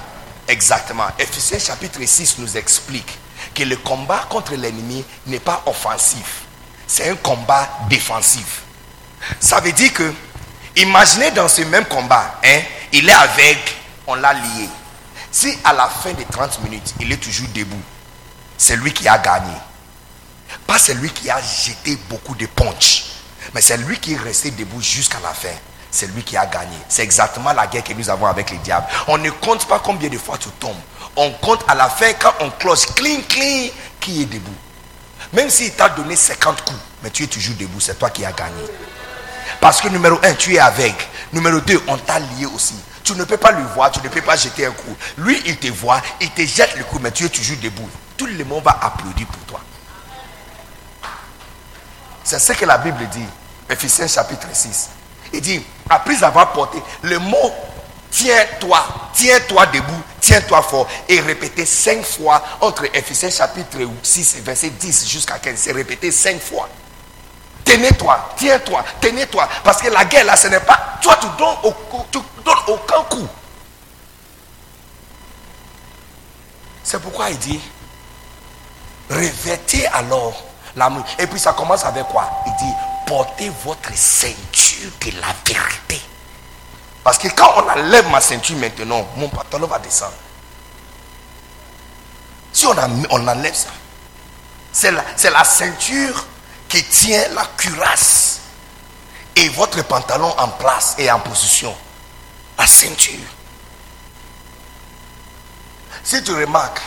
Exactement. Ephésiens chapitre 6 nous explique que le combat contre l'ennemi n'est pas offensif. C'est un combat défensif. Ça veut dire que, imaginez dans ce même combat, hein, il est aveugle, on l'a lié. Si à la fin des 30 minutes, il est toujours debout, c'est lui qui a gagné. Pas celui qui a jeté beaucoup de punch, mais c'est lui qui est resté debout jusqu'à la fin. C'est lui qui a gagné. C'est exactement la guerre que nous avons avec les diables. On ne compte pas combien de fois tu tombes. On compte à la fin quand on close clean, clean, qui est debout. Même s'il t'a donné 50 coups, mais tu es toujours debout, c'est toi qui as gagné. Parce que numéro 1, tu es avec. Numéro 2, on t'a lié aussi. Tu ne peux pas le voir, tu ne peux pas jeter un coup. Lui, il te voit, il te jette le coup, mais tu es toujours debout tout le monde va applaudir pour toi. C'est ce que la Bible dit, Ephésiens chapitre 6. Il dit, après avoir porté le mot tiens-toi, tiens-toi debout, tiens-toi fort, et répété cinq fois entre Ephésiens chapitre 6 et verset 10 jusqu'à 15. C'est répété cinq fois. Tenez-toi, tiens-toi, tenez-toi. Parce que la guerre là, ce n'est pas. Toi, tu donnes, donnes aucun coup. C'est pourquoi il dit, revêtez alors l'amour. Et puis ça commence avec quoi? Il dit, portez votre ceinture de la vérité. Parce que quand on enlève ma ceinture maintenant, mon pantalon va descendre. Si on, enlève ça, c'est la, la ceinture qui tient la cuirasse et votre pantalon en place et en position. La ceinture. Si tu remarques,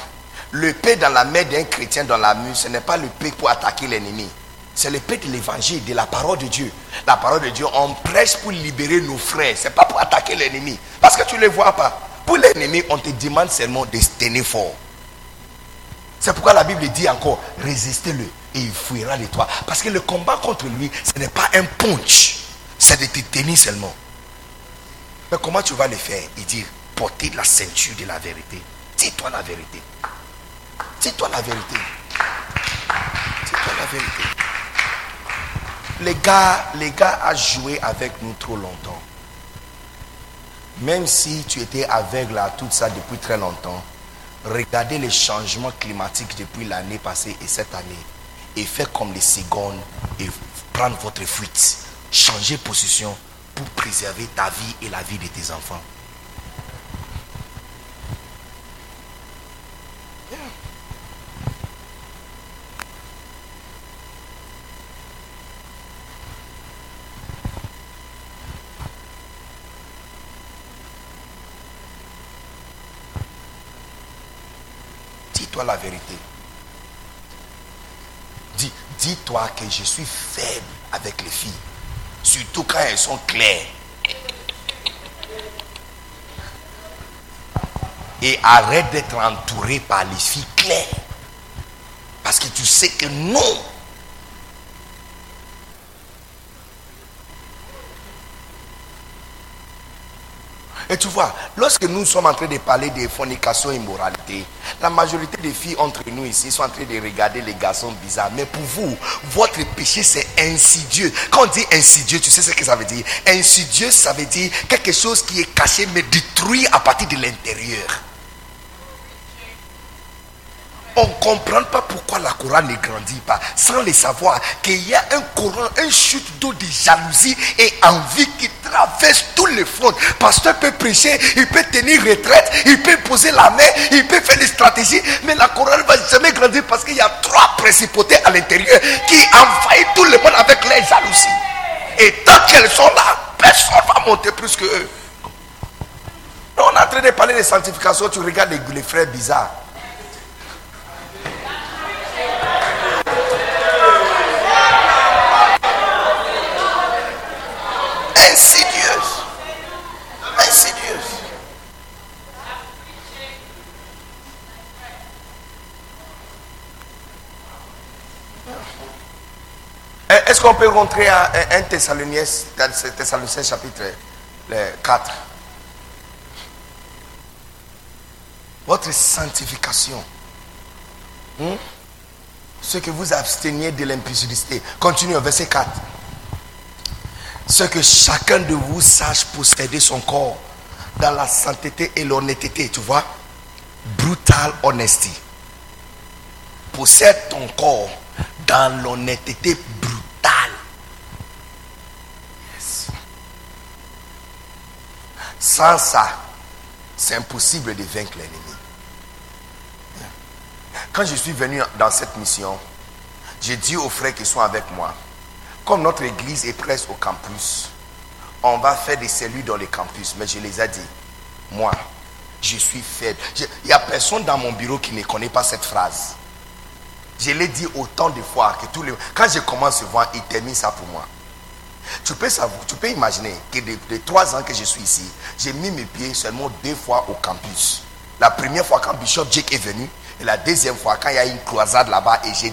le paix dans la main d'un chrétien dans la mue, ce n'est pas le paix pour attaquer l'ennemi. C'est le paix de l'évangile, de la parole de Dieu. La parole de Dieu, on prêche pour libérer nos frères. Ce n'est pas pour attaquer l'ennemi. Parce que tu ne les vois pas. Pour l'ennemi, on te demande seulement de se tenir fort. C'est pourquoi la Bible dit encore, résistez-le et il fuira de toi. Parce que le combat contre lui, ce n'est pas un punch, c'est de te tenir seulement. Mais comment tu vas le faire? Il dit, porter la ceinture de la vérité. Dis-toi la vérité. Dis-toi la vérité. Dis-toi la vérité. Les gars, les gars joué avec nous trop longtemps. Même si tu étais aveugle à tout ça depuis très longtemps, regardez les changements climatiques depuis l'année passée et cette année et faites comme les secondes et prendre votre fuite. Changez position pour préserver ta vie et la vie de tes enfants. Dis-toi la vérité. Dis, dis-toi que je suis faible avec les filles. Surtout quand elles sont claires. Et arrête d'être entouré par les filles claires. Parce que tu sais que non, Et tu vois, lorsque nous sommes en train de parler de fornication et immoralité, la majorité des filles entre nous ici sont en train de regarder les garçons bizarres. Mais pour vous, votre péché c'est insidieux. Quand on dit insidieux, tu sais ce que ça veut dire? Insidieux, ça veut dire quelque chose qui est caché mais détruit à partir de l'intérieur. On ne comprend pas pourquoi la couronne ne grandit pas sans le savoir qu'il y a un courant, un chute d'eau de jalousie et envie qui traverse tous les fronts. Pasteur peut prêcher, il peut tenir retraite, il peut poser la main, il peut faire des stratégies, mais la ne va jamais grandir parce qu'il y a trois principautés à l'intérieur qui envahissent tout le monde avec les jalousies. Et tant qu'elles sont là, personne ne va monter plus que eux. On est en train de parler de sanctification, tu regardes les frères bizarres. Insidieuse. Insidieuse. Est-ce qu'on peut rentrer à 1 Thessaloniciens, Thessaloniciens chapitre 4 Votre sanctification. Hmm? Ce que vous absteniez de l'impudicité. Continue au verset 4 ce que chacun de vous sache posséder son corps dans la sainteté et l'honnêteté, tu vois. Brutal honesty. Possède ton corps dans l'honnêteté brutale. Sans ça, c'est impossible de vaincre l'ennemi. Quand je suis venu dans cette mission, j'ai dit aux frères qui sont avec moi, comme notre église est presque au campus, on va faire des cellules dans les campus. Mais je les ai dit, moi, je suis faible. Il n'y a personne dans mon bureau qui ne connaît pas cette phrase. Je l'ai dit autant de fois que tous les. Quand je commence ce voir, il termine ça pour moi. Tu peux, tu peux imaginer que depuis trois ans que je suis ici, j'ai mis mes pieds seulement deux fois au campus. La première fois quand Bishop Jake est venu, et la deuxième fois quand il y a une croisade là-bas et j'ai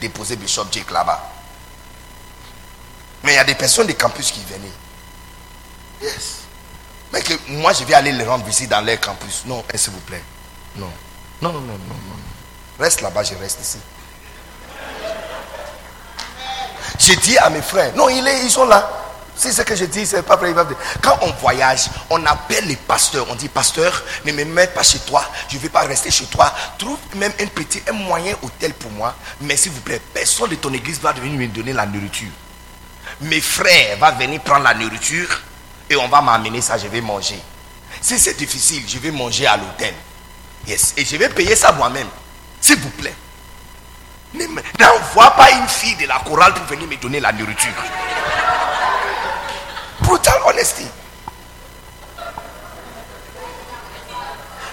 déposé Bishop Jake là-bas. Mais il y a des personnes du campus qui venaient. Yes. Mais que moi, je vais aller les rendre visite dans leur campus. Non, eh, s'il vous plaît. Non. Non, non, non, non, non. Reste là-bas, je reste ici. J'ai dit à mes frères, non, ils sont là. Si ce que je dis, c'est pas vrai. Quand on voyage, on appelle les pasteurs. On dit, pasteur, ne me mets pas chez toi. Je ne vais pas rester chez toi. Trouve même un petit, un moyen hôtel pour moi. Mais s'il vous plaît, personne de ton église va venir me donner la nourriture. Mes frères vont venir prendre la nourriture et on va m'amener ça, je vais manger. Si c'est difficile, je vais manger à l'hôtel. Yes. Et je vais payer ça moi-même. S'il vous plaît. N'envoie pas une fille de la chorale pour venir me donner la nourriture. Brutal honesty.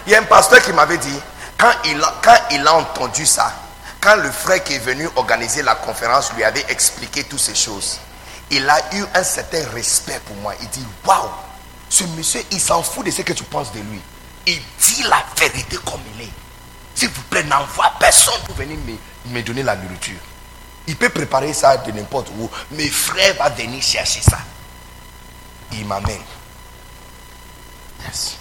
Il y a un pasteur qui m'avait dit, quand il, a, quand il a entendu ça, quand le frère qui est venu organiser la conférence lui avait expliqué toutes ces choses, il a eu un certain respect pour moi. Il dit, waouh, ce monsieur, il s'en fout de ce que tu penses de lui. Il dit la vérité comme il est. S'il vous plaît, n'envoie personne pour venir me, me donner la nourriture. Il peut préparer ça de n'importe où. Mes frères vont venir chercher ça. Il m'amène. Yes.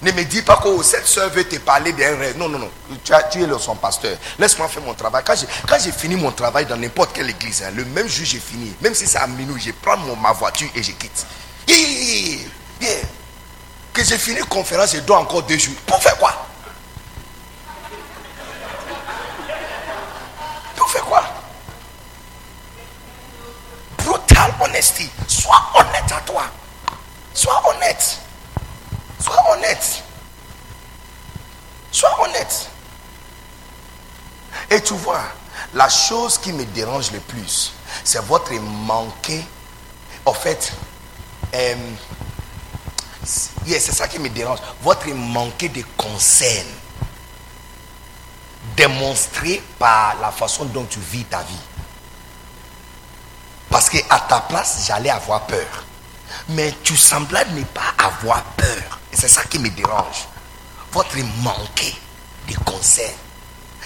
Ne me dis pas que oh, cette soeur veut te parler d'un rêve. Non, non, non. Tu, es son pasteur. Laisse-moi faire mon travail. Quand j'ai fini mon travail dans n'importe quelle église, hein, le même jour j'ai fini, même si c'est à minuit, je prends ma voiture et je quitte. Que j'ai fini conférence, je dois encore deux jours. Pour faire quoi? Pour faire quoi? Brutal honesty. Sois honnête à toi. Sois honnête. Sois honnête. Sois honnête. Et tu vois, la chose qui me dérange le plus, c'est votre manqué. En fait, euh, c'est ça qui me dérange. Votre manqué de concern démontré par la façon dont tu vis ta vie. Parce que à ta place, j'allais avoir peur. Mais tu semblais ne pas avoir peur. C'est ça qui me dérange. Votre manqué de concert.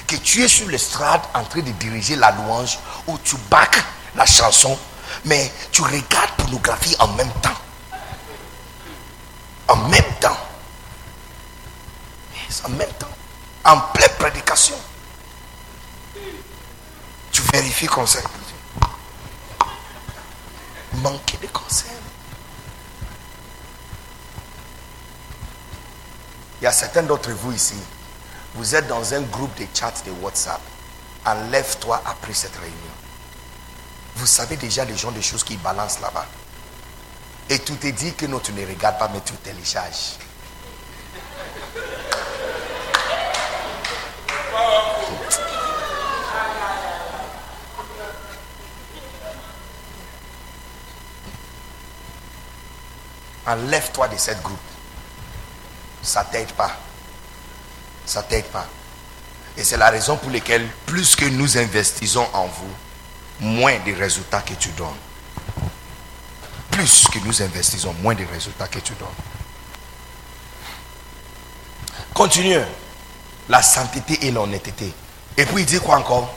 Que tu es sur le strade en train de diriger la louange ou tu bacs la chanson, mais tu regardes pornographie en même temps. En même temps. en même temps. En pleine prédication. Tu vérifies conseil. Manquer de conseil. Il y a certains d'entre vous ici. Vous êtes dans un groupe de chat de WhatsApp. Enlève-toi après cette réunion. Vous savez déjà les gens des choses qui balancent là-bas. Et tout te dit que non, tu ne regardes pas, mais tu télécharges. Enlève-toi de cette groupe. Ça t'aide pas. Ça t'aide pas. Et c'est la raison pour laquelle, plus que nous investissons en vous, moins de résultats que tu donnes. Plus que nous investissons, moins de résultats que tu donnes. Continuez. La sainteté et l'honnêteté. Et puis il dit quoi encore?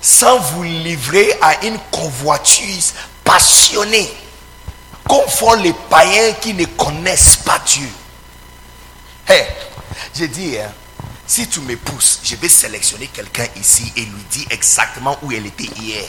Sans vous livrer à une convoitise passionnée, comme font les païens qui ne connaissent pas Dieu. Hé, j'ai dit, hein, si tu me pousses, je vais sélectionner quelqu'un ici et lui dire exactement où elle était hier.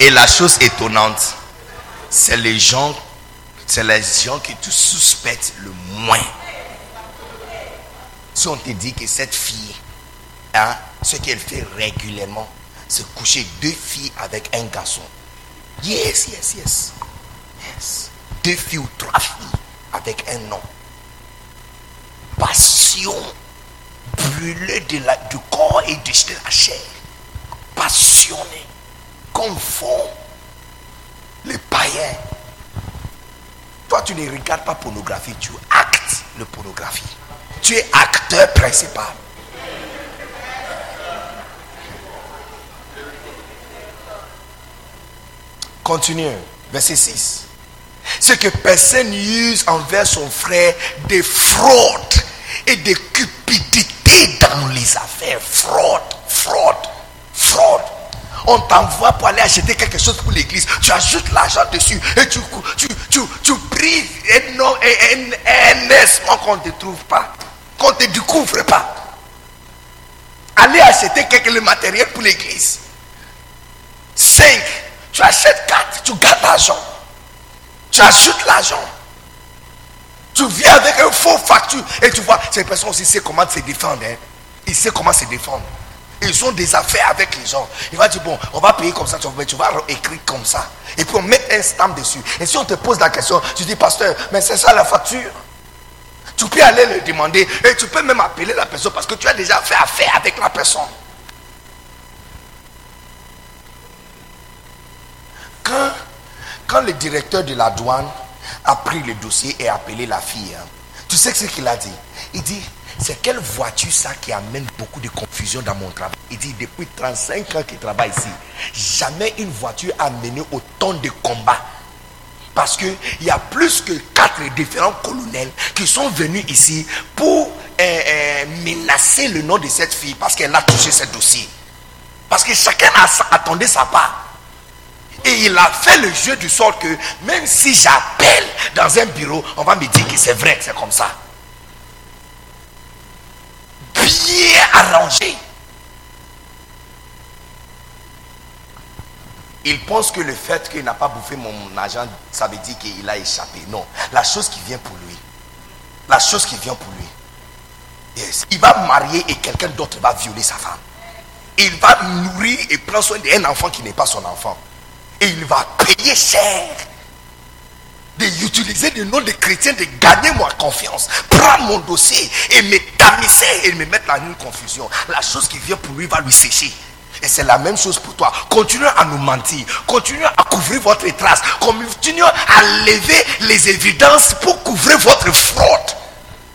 Et la chose étonnante, c'est les gens, c'est les gens qui te suspectent le moins. Si on te dit que cette fille, hein, ce qu'elle fait régulièrement, c'est coucher deux filles avec un garçon. Yes, yes, yes. Yes. Deux filles ou trois filles avec un homme. Passion brûlée de la, du corps et de la chair. Passionné comme font les païens. Toi, tu ne regardes pas pornographie, tu actes le pornographie. Tu es acteur principal. Continue. Verset 6. c'est que personne use envers son frère des fraudes et des cupidités dans les affaires. Fraude. On t'envoie pour aller acheter quelque chose pour l'église. Tu ajoutes l'argent dessus et tu, tu, tu, tu pries énormément qu'on ne te trouve pas. Qu'on ne te découvre pas. Aller acheter quelque matériel pour l'église. 5. Tu achètes 4. Tu gardes l'argent. Tu ajoutes l'argent. Tu viens avec un faux facture. Et tu vois, ces personnes aussi savent comment se défendre. Hein. Ils savent comment se défendre. Ils ont des affaires avec les gens. Il va dire, bon, on va payer comme ça, tu vas écrire comme ça. Et puis on met un stamp dessus. Et si on te pose la question, tu dis, pasteur, mais c'est ça la facture? Tu peux aller le demander et tu peux même appeler la personne parce que tu as déjà fait affaire avec la personne. Quand, quand le directeur de la douane a pris le dossier et a appelé la fille, hein, tu sais ce qu'il a dit? Il dit, c'est quelle voiture ça qui amène beaucoup de confusion dans mon travail? Il dit, depuis 35 ans qu'il travaille ici, jamais une voiture a mené autant de combats. Parce qu'il y a plus que quatre différents colonels qui sont venus ici pour euh, euh, menacer le nom de cette fille parce qu'elle a touché ce dossier. Parce que chacun a, attendait sa part. Et il a fait le jeu du sort que même si j'appelle dans un bureau, on va me dire que c'est vrai, c'est comme ça bien arrangé. Il pense que le fait qu'il n'a pas bouffé mon argent, ça veut dire qu'il a échappé. Non, la chose qui vient pour lui, la chose qui vient pour lui, il va marier et quelqu'un d'autre va violer sa femme. Il va nourrir et prendre soin d'un enfant qui n'est pas son enfant. Et il va payer cher d'utiliser le nom de chrétien, de gagner ma confiance, prendre mon dossier et me tamiser et me mettre dans une confusion. La chose qui vient pour lui va lui sécher. Et c'est la même chose pour toi. Continuez à nous mentir. Continuez à couvrir votre trace. Continuez à lever les évidences pour couvrir votre fraude.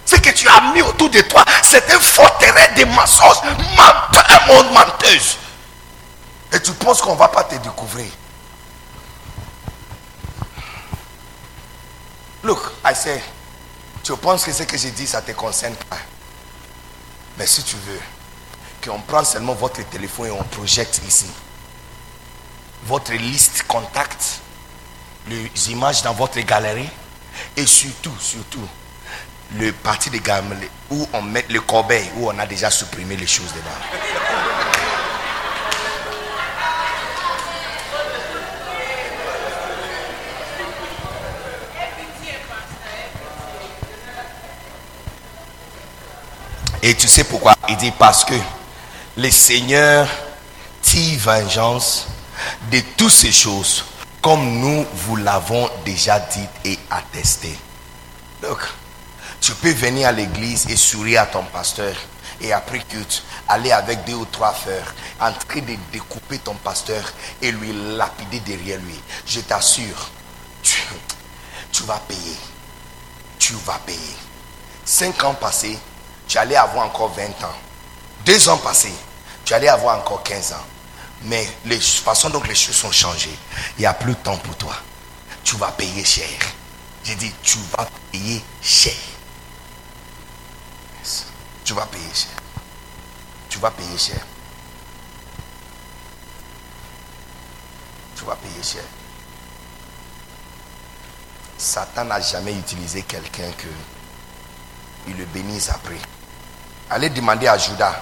Ce que tu as mis autour de toi, c'est un forteresse de mensonges. Menteur, menteuse. Et tu penses qu'on ne va pas te découvrir. Look, I say, tu penses que ce que j'ai dit, ça te concerne pas. Mais si tu veux, qu'on prenne seulement votre téléphone et on projette ici. Votre liste contact, les images dans votre galerie et surtout, surtout, le parti de gamme où on met le corbeil, où on a déjà supprimé les choses dedans. Et tu sais pourquoi? Il dit parce que le Seigneur tire vengeance de toutes ces choses, comme nous vous l'avons déjà dit et attesté. Donc, tu peux venir à l'église et sourire à ton pasteur et après culte, aller avec deux ou trois frères, en train de découper ton pasteur et lui lapider derrière lui. Je t'assure, tu, tu vas payer. Tu vas payer. Cinq ans passés, tu allais avoir encore 20 ans. Deux ans passés, tu allais avoir encore 15 ans. Mais les façons dont les choses ont changé, il n'y a plus de temps pour toi. Tu vas payer cher. J'ai dit, tu vas payer cher. Tu vas payer cher. Tu vas payer cher. Tu vas payer cher. Satan n'a jamais utilisé quelqu'un que il le bénisse après. Allez demander à Judas.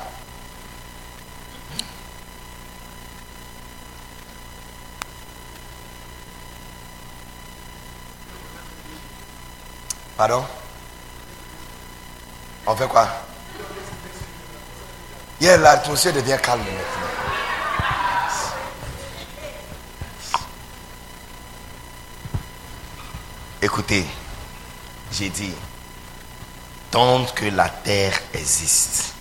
Pardon? On fait quoi? Hier, l'atmosphère devient calme maintenant. Écoutez, j'ai dit, tant que la terre existe,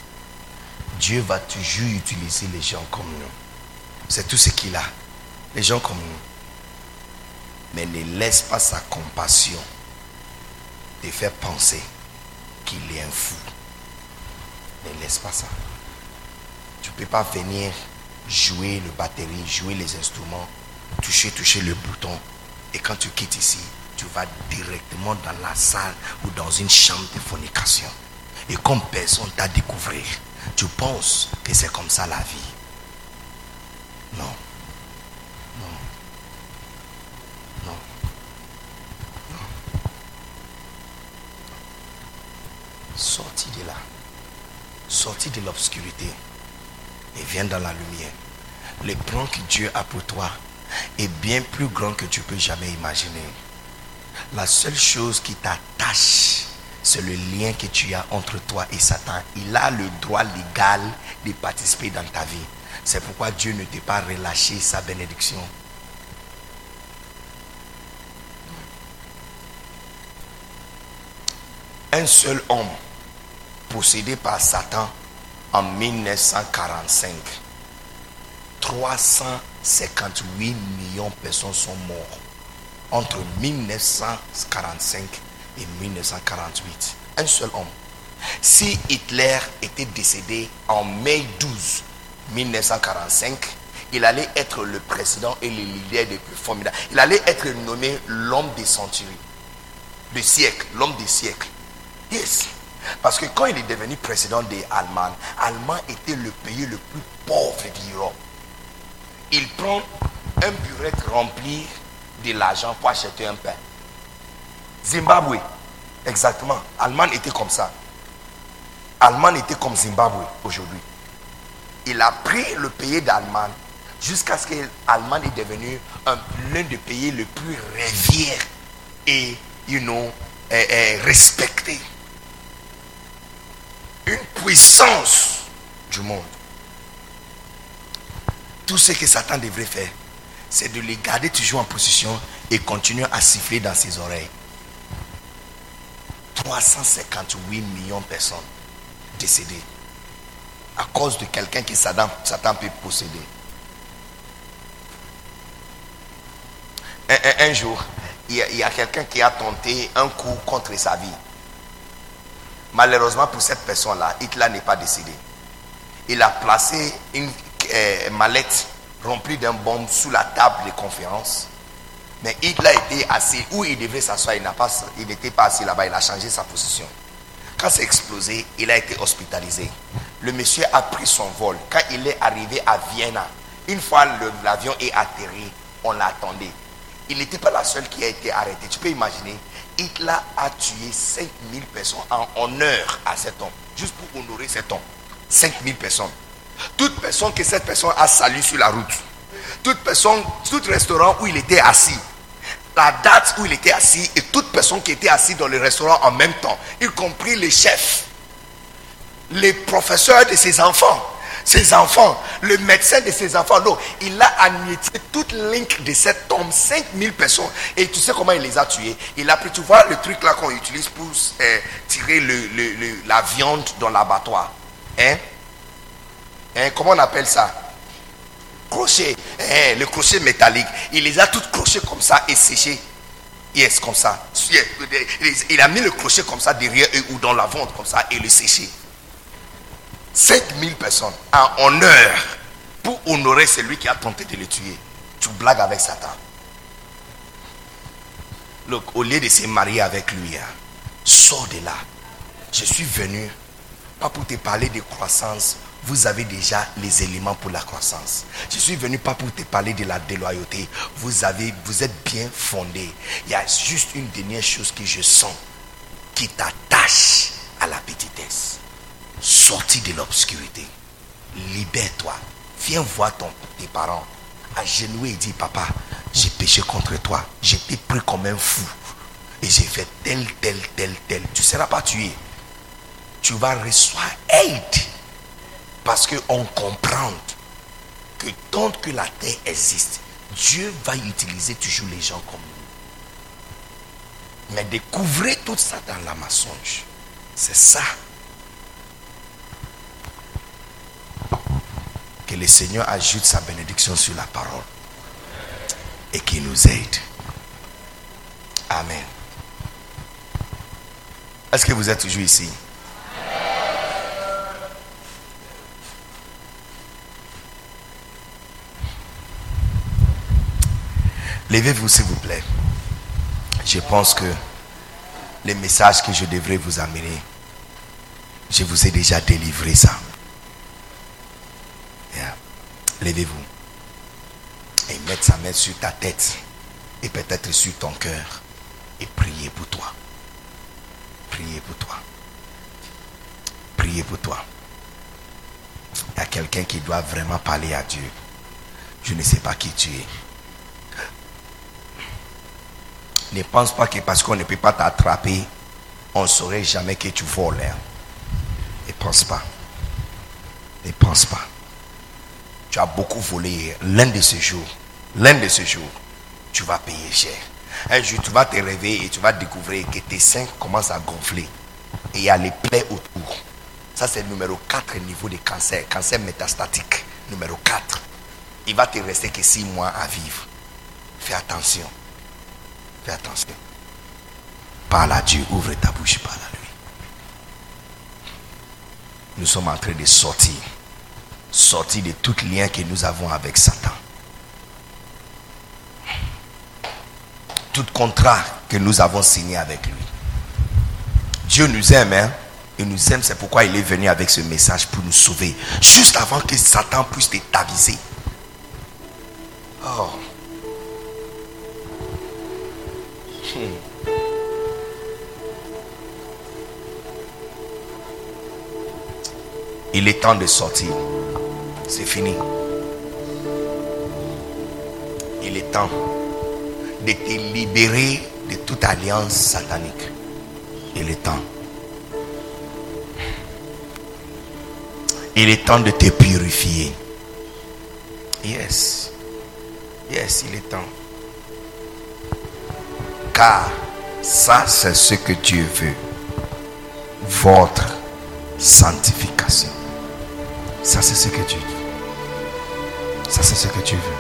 Dieu va toujours utiliser les gens comme nous. C'est tout ce qu'il a. Les gens comme nous. Mais ne laisse pas sa compassion te faire penser qu'il est un fou. Ne laisse pas ça. Tu ne peux pas venir jouer le batterie, jouer les instruments, toucher, toucher le bouton. Et quand tu quittes ici, tu vas directement dans la salle ou dans une chambre de fornication. Et comme personne t'a découvert, tu penses que c'est comme ça la vie. Non. Non. Non. Non. Sortis de là. Sortis de l'obscurité et viens dans la lumière. Le plan que Dieu a pour toi est bien plus grand que tu peux jamais imaginer. La seule chose qui t'attache, c'est le lien que tu as entre toi et Satan. Il a le droit légal de participer dans ta vie. C'est pourquoi Dieu ne t'a pas relâché sa bénédiction. Un seul homme possédé par Satan en 1945, 358 millions de personnes sont mortes entre 1945 et 1948. Un seul homme. Si Hitler était décédé en mai 12 1945, il allait être le président et le leader des plus formidables. Il allait être nommé l'homme des centuries, des siècles, l'homme des siècles. Yes. Parce que quand il est devenu président des Allemands, Allemagne était le pays le plus pauvre d'Europe. Il prend un buret rempli de l'argent pour acheter un pain. Zimbabwe, exactement. Allemagne était comme ça. Allemagne était comme Zimbabwe aujourd'hui. Il a pris le pays d'Allemagne jusqu'à ce que l'Allemagne est devenue l'un des pays les plus révières et you know, respecté une puissance du monde. Tout ce que Satan devrait faire, c'est de les garder toujours en position et continuer à siffler dans ses oreilles. 358 millions de personnes décédées à cause de quelqu'un qui Satan, Satan peut posséder. Un, jour, il y a quelqu'un qui a tenté un coup contre sa vie. Malheureusement pour cette personne-là, Hitler n'est pas décédé. Il a placé une euh, mallette remplie d'un bombe sous la table de conférence. Mais Hitler était assis où il devait s'asseoir. Il n'était pas, pas assis là-bas. Il a changé sa position. Quand c'est explosé, il a été hospitalisé. Le monsieur a pris son vol. Quand il est arrivé à Vienne, une fois l'avion est atterri, on l'attendait. Il n'était pas la seule qui a été arrêtée. Tu peux imaginer, Hitler a tué 5000 personnes en honneur à cet homme, juste pour honorer cet homme. 5000 personnes. Toute personne que cette personne a salué sur la route, toute personne, tout restaurant où il était assis, la date où il était assis et toute personne qui était assise dans le restaurant en même temps, y compris les chefs, les professeurs de ses enfants, ses enfants, le médecin de ses enfants. Non, il a annulé toute link de cet homme, 5000 personnes. Et tu sais comment il les a tués Il a pris, tu vois, le truc là qu'on utilise pour euh, tirer la viande dans l'abattoir. Hein? Hein? Comment on appelle ça? Crochet. Hein? Le crochet métallique. Il les a toutes crochés comme ça et séchés. Yes, comme ça. Il a mis le crochet comme ça derrière eux ou dans la vente comme ça et le séché. 5000 personnes en honneur pour honorer celui qui a tenté de le tuer. Tu blagues avec Satan. Look, au lieu de se marier avec lui, hein, sors de là. Je suis venu, pas pour te parler de croissance, vous avez déjà les éléments pour la croissance. Je suis venu pas pour te parler de la déloyauté. Vous avez, vous êtes bien fondé. Il y a juste une dernière chose que je sens qui t'attache à la petitesse. Sortis de l'obscurité. Libère-toi. Viens voir ton, tes parents. À genoux et dis, papa, j'ai péché contre toi. J'étais pris comme un fou. Et j'ai fait tel, tel, tel, tel. Tu ne seras pas tué. Tu vas recevoir aide. Parce qu'on comprend que tant que la terre existe, Dieu va utiliser toujours les gens comme nous. Mais découvrez tout ça dans la mensonge. C'est ça Que le Seigneur ajoute sa bénédiction sur la parole et qu'il nous aide. Amen. Est-ce que vous êtes toujours ici? Levez-vous s'il vous plaît. Je pense que les messages que je devrais vous amener, je vous ai déjà délivré ça. Levez-vous et mettez sa main sur ta tête et peut-être sur ton cœur et priez pour toi. Priez pour toi. Priez pour toi. Il y a quelqu'un qui doit vraiment parler à Dieu. Je ne sais pas qui tu es. Ne pense pas que parce qu'on ne peut pas t'attraper, on ne saurait jamais que tu voles. Hein. Ne pense pas. Ne pense pas. Tu as beaucoup volé l'un de ces jours. L'un de ces jours, tu vas payer cher. Un jour, tu vas te réveiller et tu vas découvrir que tes seins commencent à gonfler. Et il y a les plaies autour. Ça, c'est le numéro 4 niveau de cancer. Cancer métastatique. Numéro 4. Il va te rester que 6 mois à vivre. Fais attention. Attention. Parle à Dieu. Ouvre ta bouche. Parle à lui. Nous sommes en train de sortir. Sortir de tout lien que nous avons avec Satan. Tout contrat que nous avons signé avec lui. Dieu nous aime, hein? Il nous aime, c'est pourquoi il est venu avec ce message pour nous sauver. Juste avant que Satan puisse t'aviser. Oh. Il est temps de sortir. C'est fini. Il est temps de te libérer de toute alliance satanique. Il est temps. Il est temps de te purifier. Yes. Yes, il est temps. Car ça, c'est ce que Dieu veut. Votre sanctification. Ça, c'est ce que Dieu veut. Ça, c'est ce que Dieu veut.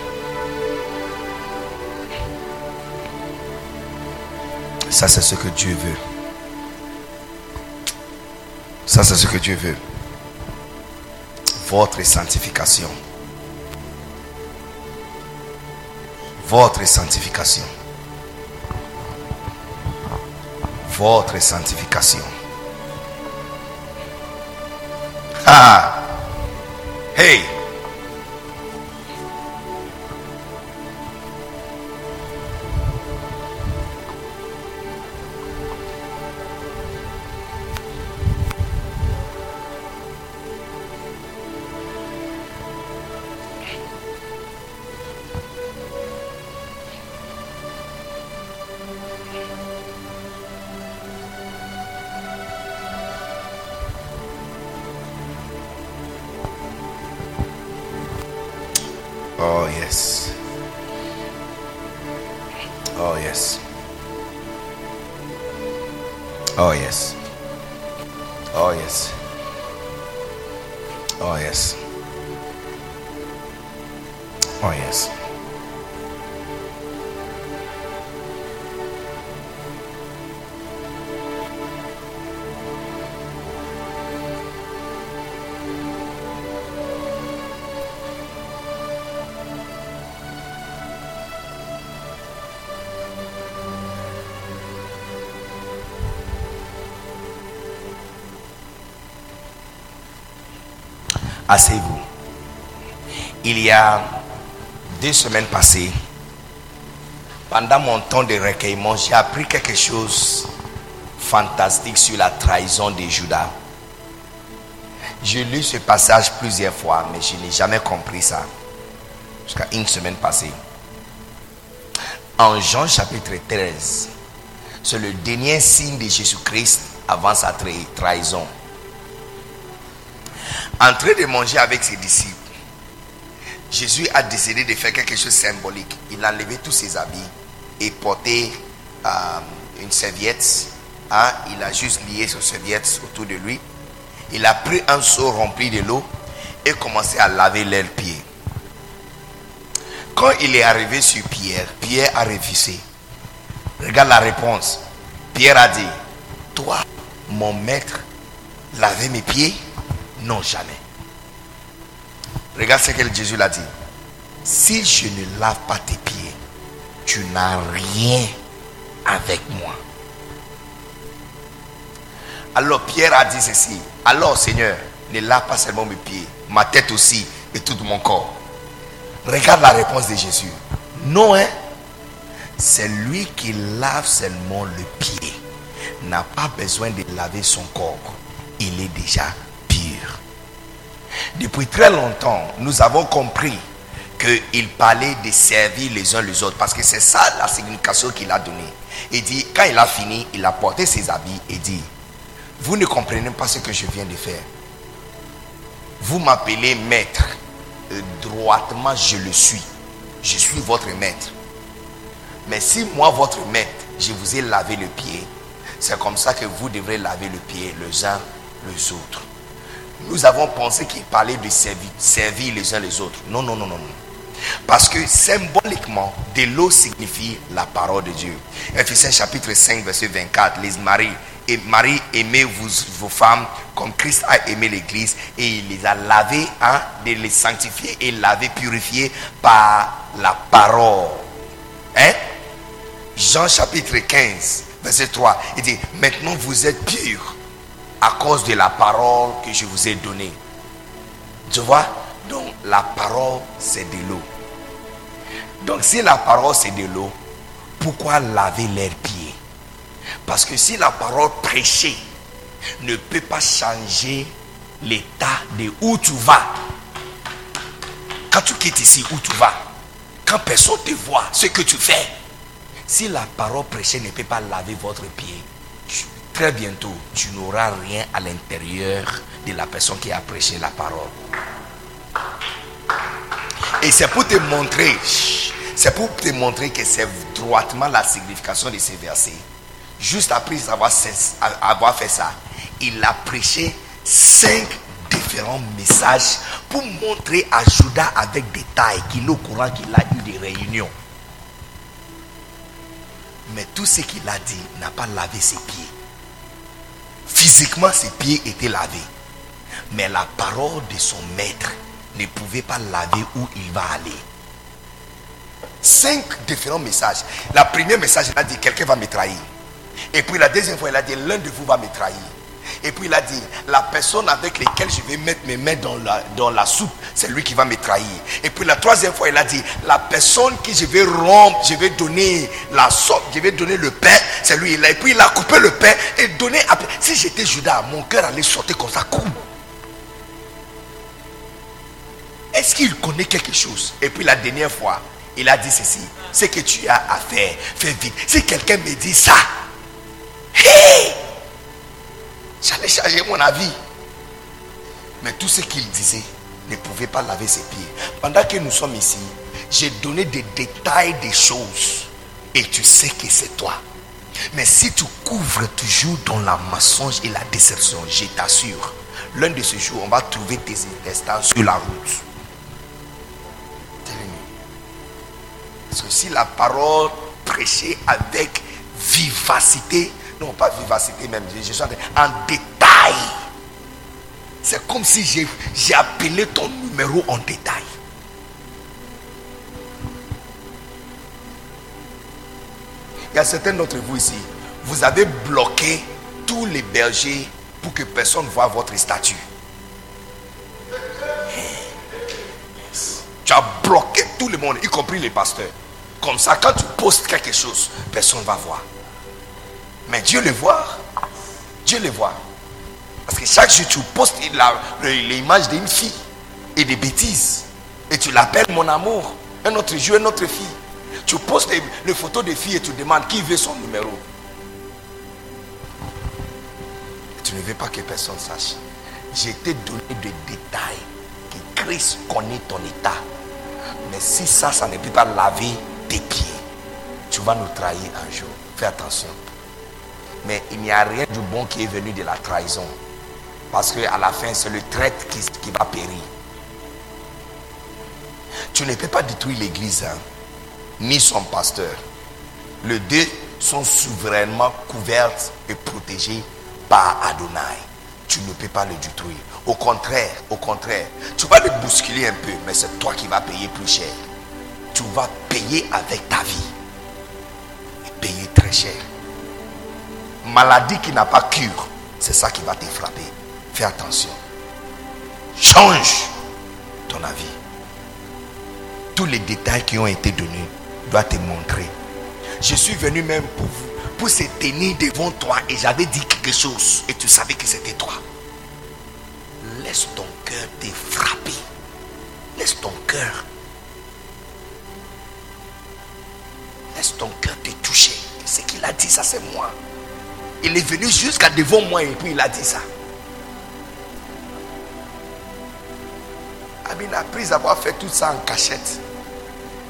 Ça, c'est ce que Dieu veut. Ça, c'est ce que Dieu veut. Votre sanctification. Votre sanctification. Votre sanctification. Ah! Hey! Asseyez-vous. Il y a deux semaines passées, pendant mon temps de recueillement, j'ai appris quelque chose fantastique sur la trahison de Judas. J'ai lu ce passage plusieurs fois, mais je n'ai jamais compris ça. Jusqu'à une semaine passée. En Jean chapitre 13, c'est le dernier signe de Jésus-Christ avant sa trahison en train de manger avec ses disciples, Jésus a décidé de faire quelque chose de symbolique. Il a enlevé tous ses habits et porté euh, une serviette. Hein. Il a juste lié ses serviette autour de lui. Il a pris un seau rempli de l'eau et commencé à laver leurs pieds. Quand il est arrivé sur Pierre, Pierre a refusé. Regarde la réponse. Pierre a dit, toi, mon maître, laver mes pieds non, jamais. Regarde ce que Jésus l'a dit. Si je ne lave pas tes pieds, tu n'as rien avec moi. Alors Pierre a dit ceci. Alors Seigneur, ne lave pas seulement mes pieds, ma tête aussi et tout mon corps. Regarde la réponse de Jésus. Non, hein? C'est lui qui lave seulement le pied. N'a pas besoin de laver son corps. Il est déjà Depuis très longtemps, nous avons compris qu'il parlait de servir les uns les autres. Parce que c'est ça la signification qu'il a donnée. Il dit, quand il a fini, il a porté ses habits et dit, vous ne comprenez pas ce que je viens de faire. Vous m'appelez maître. droitement, je le suis. Je suis votre maître. Mais si moi, votre maître, je vous ai lavé le pied, c'est comme ça que vous devrez laver le pied les uns les autres. Nous avons pensé qu'il parlait de servir, les uns les autres. Non, non, non, non. Parce que symboliquement, de l'eau signifie la parole de Dieu. Ephésiens chapitre 5, verset 24, les maris, et Marie, aimez vos femmes comme Christ a aimé l'Église et il les a lavées, hein, de les sanctifier et purifier par la parole. Hein? Jean chapitre 15, verset 3, il dit, maintenant vous êtes purs à cause de la parole que je vous ai donnée. Tu vois? Donc la parole, c'est de l'eau. Donc si la parole, c'est de l'eau, pourquoi laver leurs pieds? Parce que si la parole prêchée ne peut pas changer l'état de où tu vas, quand tu quittes ici, où tu vas, quand personne te voit ce que tu fais, si la parole prêchée ne peut pas laver votre pied, très bientôt, tu n'auras rien à l'intérieur de la personne qui a prêché la parole. Et c'est pour te montrer, c'est pour te montrer que c'est droitement la signification de ces versets. Juste après avoir, avoir fait ça, il a prêché cinq différents messages pour montrer à Judas avec détail qu'il est au courant qu'il a eu des réunions. Mais tout ce qu'il a dit n'a pas lavé ses pieds. Physiquement, ses pieds étaient lavés. Mais la parole de son maître ne pouvait pas laver où il va aller. Cinq différents messages. La première message, il a dit, quelqu'un va me trahir. Et puis la deuxième fois, il a dit, l'un de vous va me trahir. Et puis il a dit, la personne avec laquelle je vais mettre mes mains dans la, dans la soupe, c'est lui qui va me trahir. Et puis la troisième fois, il a dit, la personne qui je vais rompre, je vais donner la soupe, je vais donner le pain, c'est lui. Et puis il a coupé le pain et donné. Si j'étais Judas, mon cœur allait sortir comme ça. Est-ce qu'il connaît quelque chose? Et puis la dernière fois, il a dit ceci. Ce que tu as à faire, fais vite. Si quelqu'un me dit ça, hey! J'allais changer mon avis. Mais tout ce qu'il disait ne pouvait pas laver ses pieds. Pendant que nous sommes ici, j'ai donné des détails des choses. Et tu sais que c'est toi. Mais si tu couvres toujours dans la mensonge et la déception, je t'assure, l'un de ces jours, on va trouver tes intestins sur la route. Parce la parole prêchée avec vivacité non pas vivacité même, je suis en détail. C'est comme si j'ai appelé ton numéro en détail. Il y a certains d'entre vous ici, vous avez bloqué tous les bergers pour que personne ne voit votre statut. Tu as bloqué tout le monde, y compris les pasteurs. Comme ça, quand tu postes quelque chose, personne ne va voir. Mais Dieu le voit. Dieu le voit. Parce que chaque jour, tu postes l'image d'une fille et des bêtises. Et tu l'appelles mon amour. Un autre jour, une autre fille. Tu postes les, photos des filles et tu demandes qui veut son numéro. tu ne veux pas que personne sache. J'ai t'ai donné des détails que Christ connaît ton état. Mais si ça, ça ne peut pas laver tes pieds, tu vas nous trahir un jour. Fais attention. Mais il n'y a rien du bon qui est venu de la trahison. Parce qu'à la fin, c'est le traître qui, va périr. Tu ne peux pas détruire l'église, hein, ni son pasteur. Les deux sont souverainement couverts et protégés par Adonai. Tu ne peux pas le détruire. Au contraire, au contraire, tu vas le bousculer un peu, mais c'est toi qui vas payer plus cher. Tu vas payer avec ta vie. Et payer très cher. Maladie qui n'a pas cure, c'est ça qui va te frapper. Fais attention. Change ton avis. Tous les détails qui ont été donnés doivent te montrer. Je suis venu même pour vous, pour se tenir devant toi et j'avais dit quelque chose et tu savais que c'était toi. Laisse ton cœur te frapper. Laisse ton cœur. Laisse ton cœur te toucher. Ce qu'il a dit, ça c'est moi. Il est venu jusqu'à devant moi et puis il a dit ça. Abin a pris avoir fait tout ça en cachette.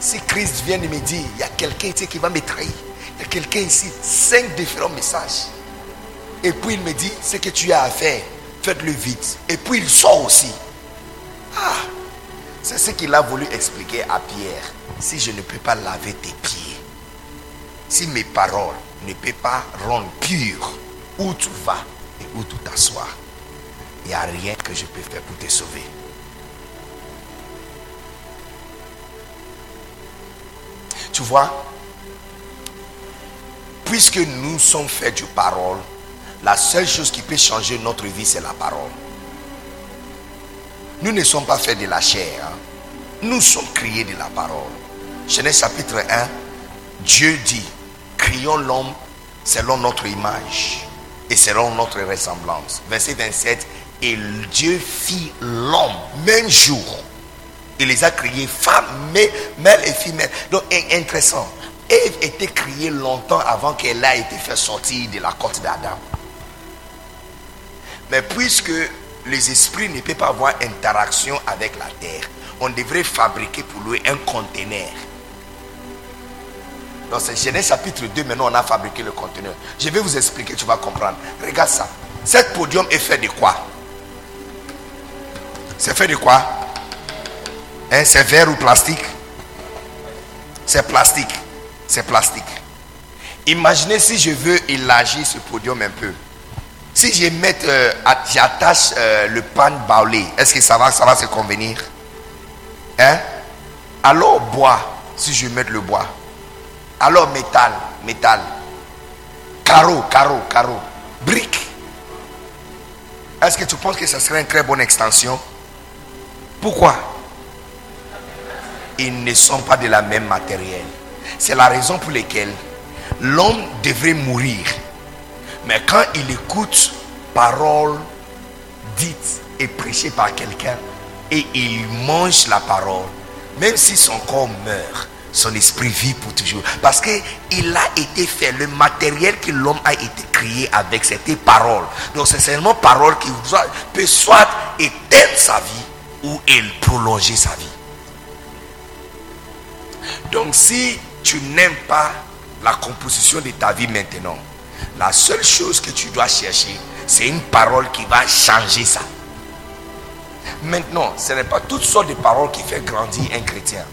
Si Christ vient de me dire, il y a quelqu'un ici qui va me trahir. Il y a quelqu'un ici, cinq différents messages. Et puis il me dit, ce que tu as à faire, faites-le vite. Et puis il sort aussi. Ah, c'est ce qu'il a voulu expliquer à Pierre. Si je ne peux pas laver tes pieds, si mes paroles ne peuvent pas rendre pur où tu vas et où tu t'assois, il n'y a rien que je peux faire pour te sauver. Tu vois, puisque nous sommes faits de parole, la seule chose qui peut changer notre vie, c'est la parole. Nous ne sommes pas faits de la chair. Hein. Nous sommes créés de la parole. Genèse chapitre 1, Dieu dit, crions l'homme selon notre image et selon notre ressemblance. Verset 27, et Dieu fit l'homme, même jour. Il les a créés femmes, mâles et femelles. Donc, intéressant. Ève était créée longtemps avant qu'elle ait été fait sortir de la côte d'Adam. Mais puisque les esprits ne peuvent pas avoir interaction avec la terre, on devrait fabriquer pour lui un conteneur. Dans Genèse chapitre 2, maintenant on a fabriqué le conteneur. Je vais vous expliquer, tu vas comprendre. Regarde ça. Cet podium est fait de quoi? C'est fait de quoi? Hein? C'est verre ou plastique? C'est plastique. C'est plastique. Imaginez si je veux élargir ce podium un peu. Si je mets, euh, j'attache euh, le pan baulé, est-ce que ça va, ça va se convenir? Hein? Alors bois, si je mets le bois. Alors métal, métal. Carreau, carreau, carreau. Brique. Est-ce que tu penses que ça serait une très bonne extension? Pourquoi? Ils ne sont pas de la même matériel. C'est la raison pour laquelle l'homme devrait mourir. Mais quand il écoute parole dite et prêchée par quelqu'un et il mange la parole, même si son corps meurt, son esprit vit pour toujours. Parce qu'il a été fait, le matériel que l'homme a été créé avec, c'était parole. Donc c'est seulement parole qui peut soit éteindre sa vie ou prolonger sa vie. Donc si tu n'aimes pas la composition de ta vie maintenant, la seule chose que tu dois chercher, c'est une parole qui va changer ça. Maintenant, ce n'est pas toutes sortes de paroles qui font grandir un chrétien.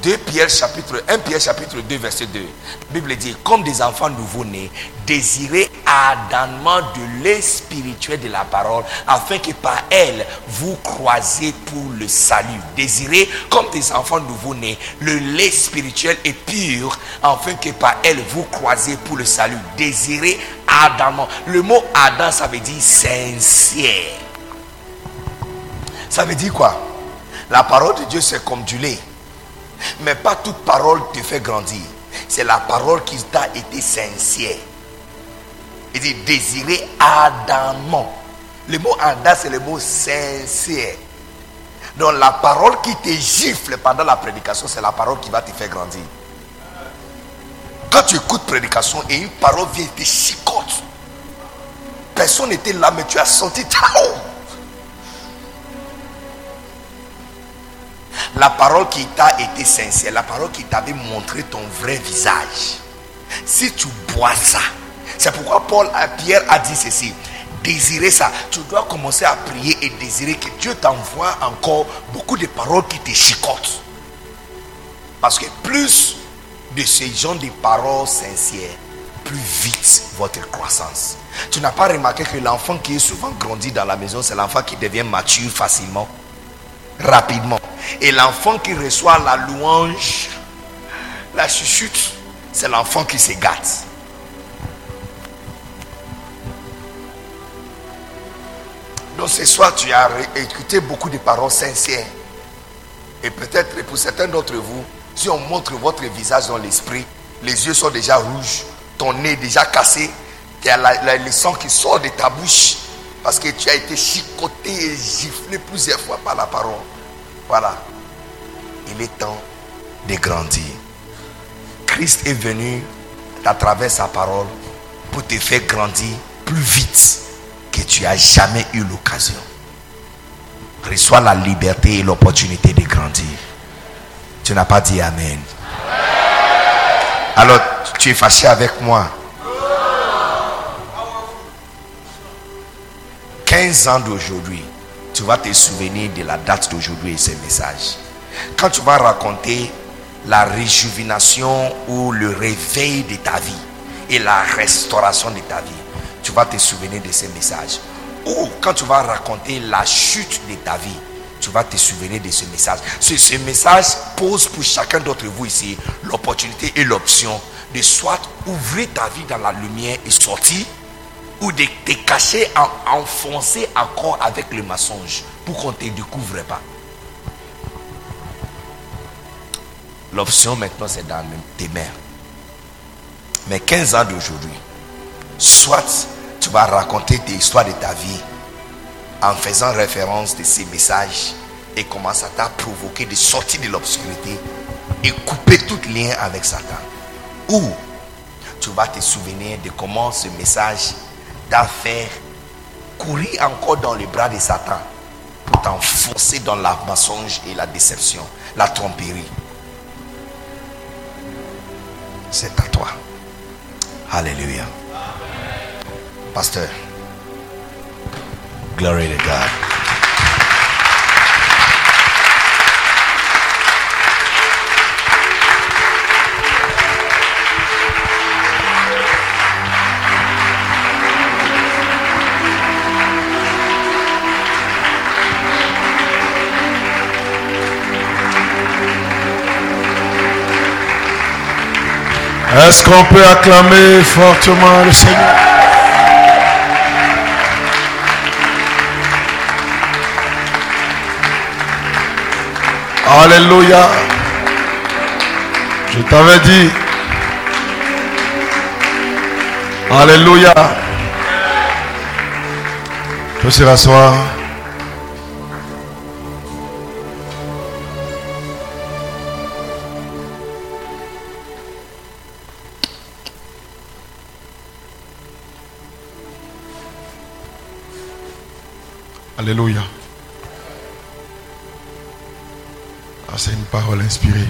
2 Pierre chapitre 1 Pierre chapitre 2 verset 2. La Bible dit comme des enfants nouveau-nés, désirez ardemment de lait spirituel de la parole afin que par elle vous croisez pour le salut. Désirez comme des enfants nouveau-nés le lait spirituel et pur afin que par elle vous croisez pour le salut. Désirez ardemment. Le mot ardent ça veut dire sincère. Ça veut dire quoi? La parole de Dieu c'est comme du lait. Mais pas toute parole te fait grandir. C'est la parole qui t'a été sincère. Il dit désirer ardemment. Le mot ardent, c'est le mot sincère. Donc la parole qui te gifle pendant la prédication, c'est la parole qui va te faire grandir. Quand tu écoutes prédication et une parole vient te chicote, personne n'était là, mais tu as senti ta La parole qui t'a été sincère, la parole qui t'avait montré ton vrai visage. Si tu bois ça, c'est pourquoi Paul à Pierre a dit ceci. Désirer ça, tu dois commencer à prier et désirer que Dieu t'envoie encore beaucoup de paroles qui te chicotent. Parce que plus de ces gens de paroles sincères, plus vite votre croissance. Tu n'as pas remarqué que l'enfant qui est souvent grandi dans la maison, c'est l'enfant qui devient mature facilement rapidement. Et l'enfant qui reçoit la louange, la chuchute, C'est l'enfant qui se gâte. Donc ce soir, tu as écouté beaucoup de paroles sincères. Et peut-être pour certains d'entre vous, si on montre votre visage dans l'esprit, les yeux sont déjà rouges, ton nez déjà cassé, le sang qui sort de ta bouche parce que tu as été chicoté et giflé plusieurs fois par la parole. Voilà. Il est temps de grandir. Christ est venu à travers sa parole pour te faire grandir plus vite que tu as jamais eu l'occasion. Reçois la liberté et l'opportunité de grandir. Tu n'as pas dit Amen. Alors, tu es fâché avec moi. 15 ans d'aujourd'hui, tu vas te souvenir de la date d'aujourd'hui et ce message. Quand tu vas raconter la réjuvénation ou le réveil de ta vie et la restauration de ta vie, tu vas te souvenir de ce message. Ou quand tu vas raconter la chute de ta vie, tu vas te souvenir de ce message. Ce, ce message pose pour chacun d'entre vous ici l'opportunité et l'option de soit ouvrir ta vie dans la lumière et sortir, ou de te cacher, en, enfoncer encore avec le mensonge pour qu'on ne te découvre pas. L'option maintenant, c'est dans tes mains. Mais 15 ans d'aujourd'hui, soit tu vas raconter tes histoires de ta vie en faisant référence de ces messages et comment ça t'a provoqué de sortir de l'obscurité et couper tout lien avec Satan. Ou tu vas te souvenir de comment ce message fait courir encore dans les bras de Satan pour t'enfoncer dans la mensonge et la déception, la tromperie. C'est à toi. Alléluia. Pasteur. Glory to God. Est-ce qu'on peut acclamer fortement le Seigneur? Alléluia. Je t'avais dit. Alléluia. Tu peux se rasseoir. Alléluia. Ah, c'est une parole inspirée.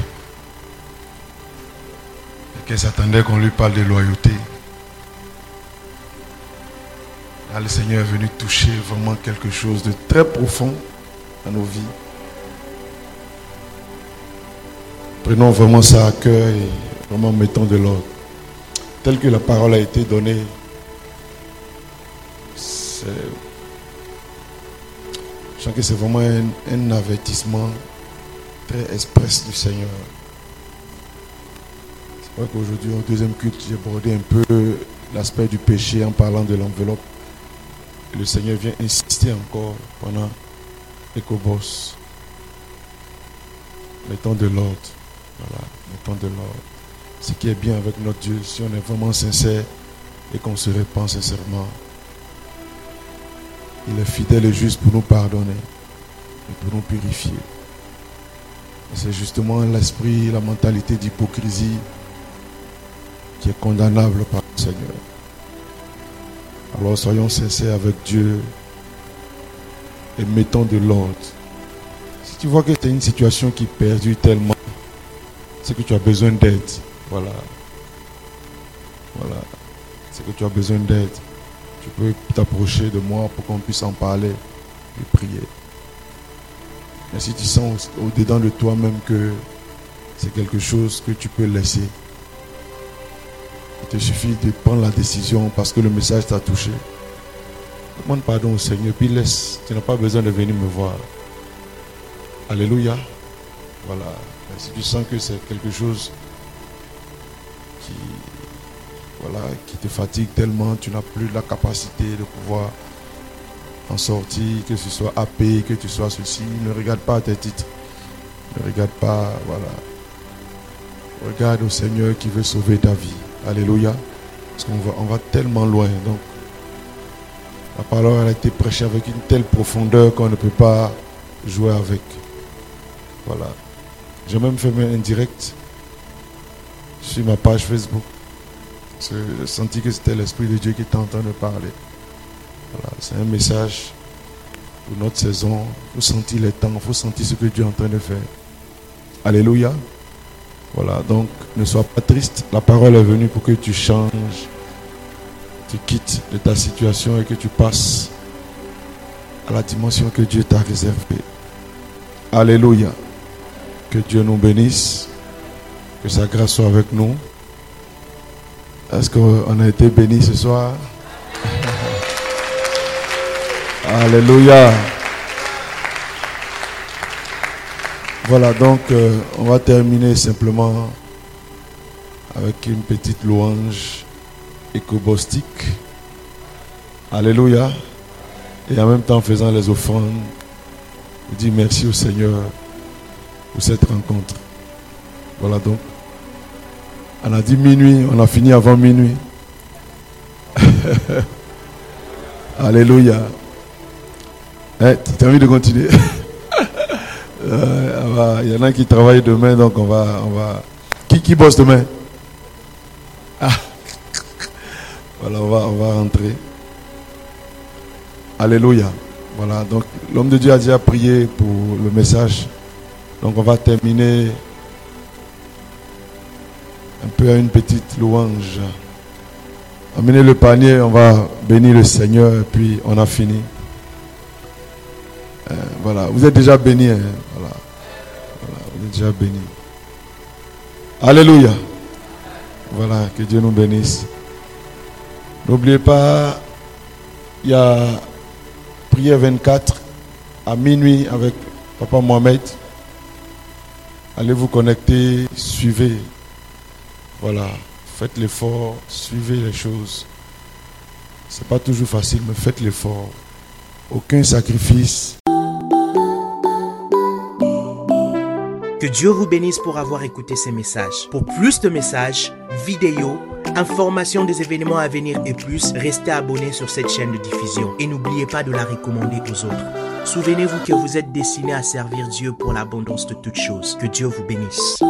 Quelqu'un s'attendait qu'on lui parle de loyauté. Là, le Seigneur est venu toucher vraiment quelque chose de très profond dans nos vies. Prenons vraiment ça à cœur et vraiment mettons de l'ordre. Tel que la parole a été donnée, je sens que c'est vraiment un, avertissement très express du Seigneur. C'est vrai qu'aujourd'hui, au deuxième culte, j'ai abordé un peu l'aspect du péché en parlant de l'enveloppe. le Seigneur vient insister encore pendant Ecobos. Mettons de l'ordre. Voilà, mettons de l'ordre. Ce qui est bien avec notre Dieu, si on est vraiment sincère et qu'on se répand sincèrement, il est fidèle et juste pour nous pardonner et pour nous purifier. c'est justement l'esprit, la mentalité d'hypocrisie qui est condamnable par le Seigneur. Alors soyons sincères avec Dieu et mettons de l'ordre. Si tu vois que tu as une situation qui perdue tellement, c'est que tu as besoin d'aide. Voilà. Voilà. C'est que tu as besoin d'aide tu peux t'approcher de moi pour qu'on puisse en parler et prier. Mais si tu sens au-dedans de toi-même que c'est quelque chose que tu peux laisser, il te suffit de prendre la décision parce que le message t'a touché. Demande pardon au Seigneur, puis laisse. Tu n'as pas besoin de venir me voir. Alléluia. Voilà. si tu sens que c'est quelque chose qui, voilà, qui te fatigue tellement, tu n'as plus la capacité de pouvoir en sortir, que ce soit AP, que tu sois ceci. Ne regarde pas tes titres. Ne regarde pas, voilà. Regarde au Seigneur qui veut sauver ta vie. Alléluia. Parce qu'on va, on va tellement loin. Donc, la parole a été prêchée avec une telle profondeur qu'on ne peut pas jouer avec. Voilà. J'ai même fait un direct sur ma page Facebook. J'ai senti que c'était l'Esprit de Dieu qui était en train de parler. Voilà, c'est un message pour notre saison. Il faut sentir les temps, il faut sentir ce que Dieu est en train de faire. Alléluia. Voilà, donc ne sois pas triste. La parole est venue pour que tu changes, tu quittes de ta situation et que tu passes à la dimension que Dieu t'a réservée. Alléluia. Que Dieu nous bénisse. Que sa grâce soit avec nous. Est-ce qu'on a été béni ce soir? Alléluia. Voilà, donc euh, on va terminer simplement avec une petite louange écobostique. Alléluia. Et en même temps, faisant les offrandes, je dis merci au Seigneur pour cette rencontre. Voilà donc. On a dit minuit, on a fini avant minuit. Alléluia. Eh, tu as envie de continuer? Euh, Il y en a qui travaillent demain, donc on va. On va... Qui, qui bosse demain? Ah. Voilà, on va, on va rentrer. Alléluia. Voilà, donc l'homme de Dieu a déjà prié pour le message. Donc on va terminer un peu à une petite louange. Amenez le panier, on va bénir le Seigneur et puis on a fini. Euh, voilà, vous êtes déjà bénis. Hein? Voilà. voilà, vous êtes déjà bénis. Alléluia. Voilà, que Dieu nous bénisse. N'oubliez pas, il y a prière 24 à minuit avec Papa Mohamed. Allez vous connecter, suivez. Voilà, faites l'effort, suivez les choses. C'est pas toujours facile, mais faites l'effort. Aucun sacrifice Que Dieu vous bénisse pour avoir écouté ces messages. Pour plus de messages, vidéos, informations des événements à venir et plus, restez abonnés sur cette chaîne de diffusion et n'oubliez pas de la recommander aux autres. Souvenez-vous que vous êtes destiné à servir Dieu pour l'abondance de toutes choses. Que Dieu vous bénisse.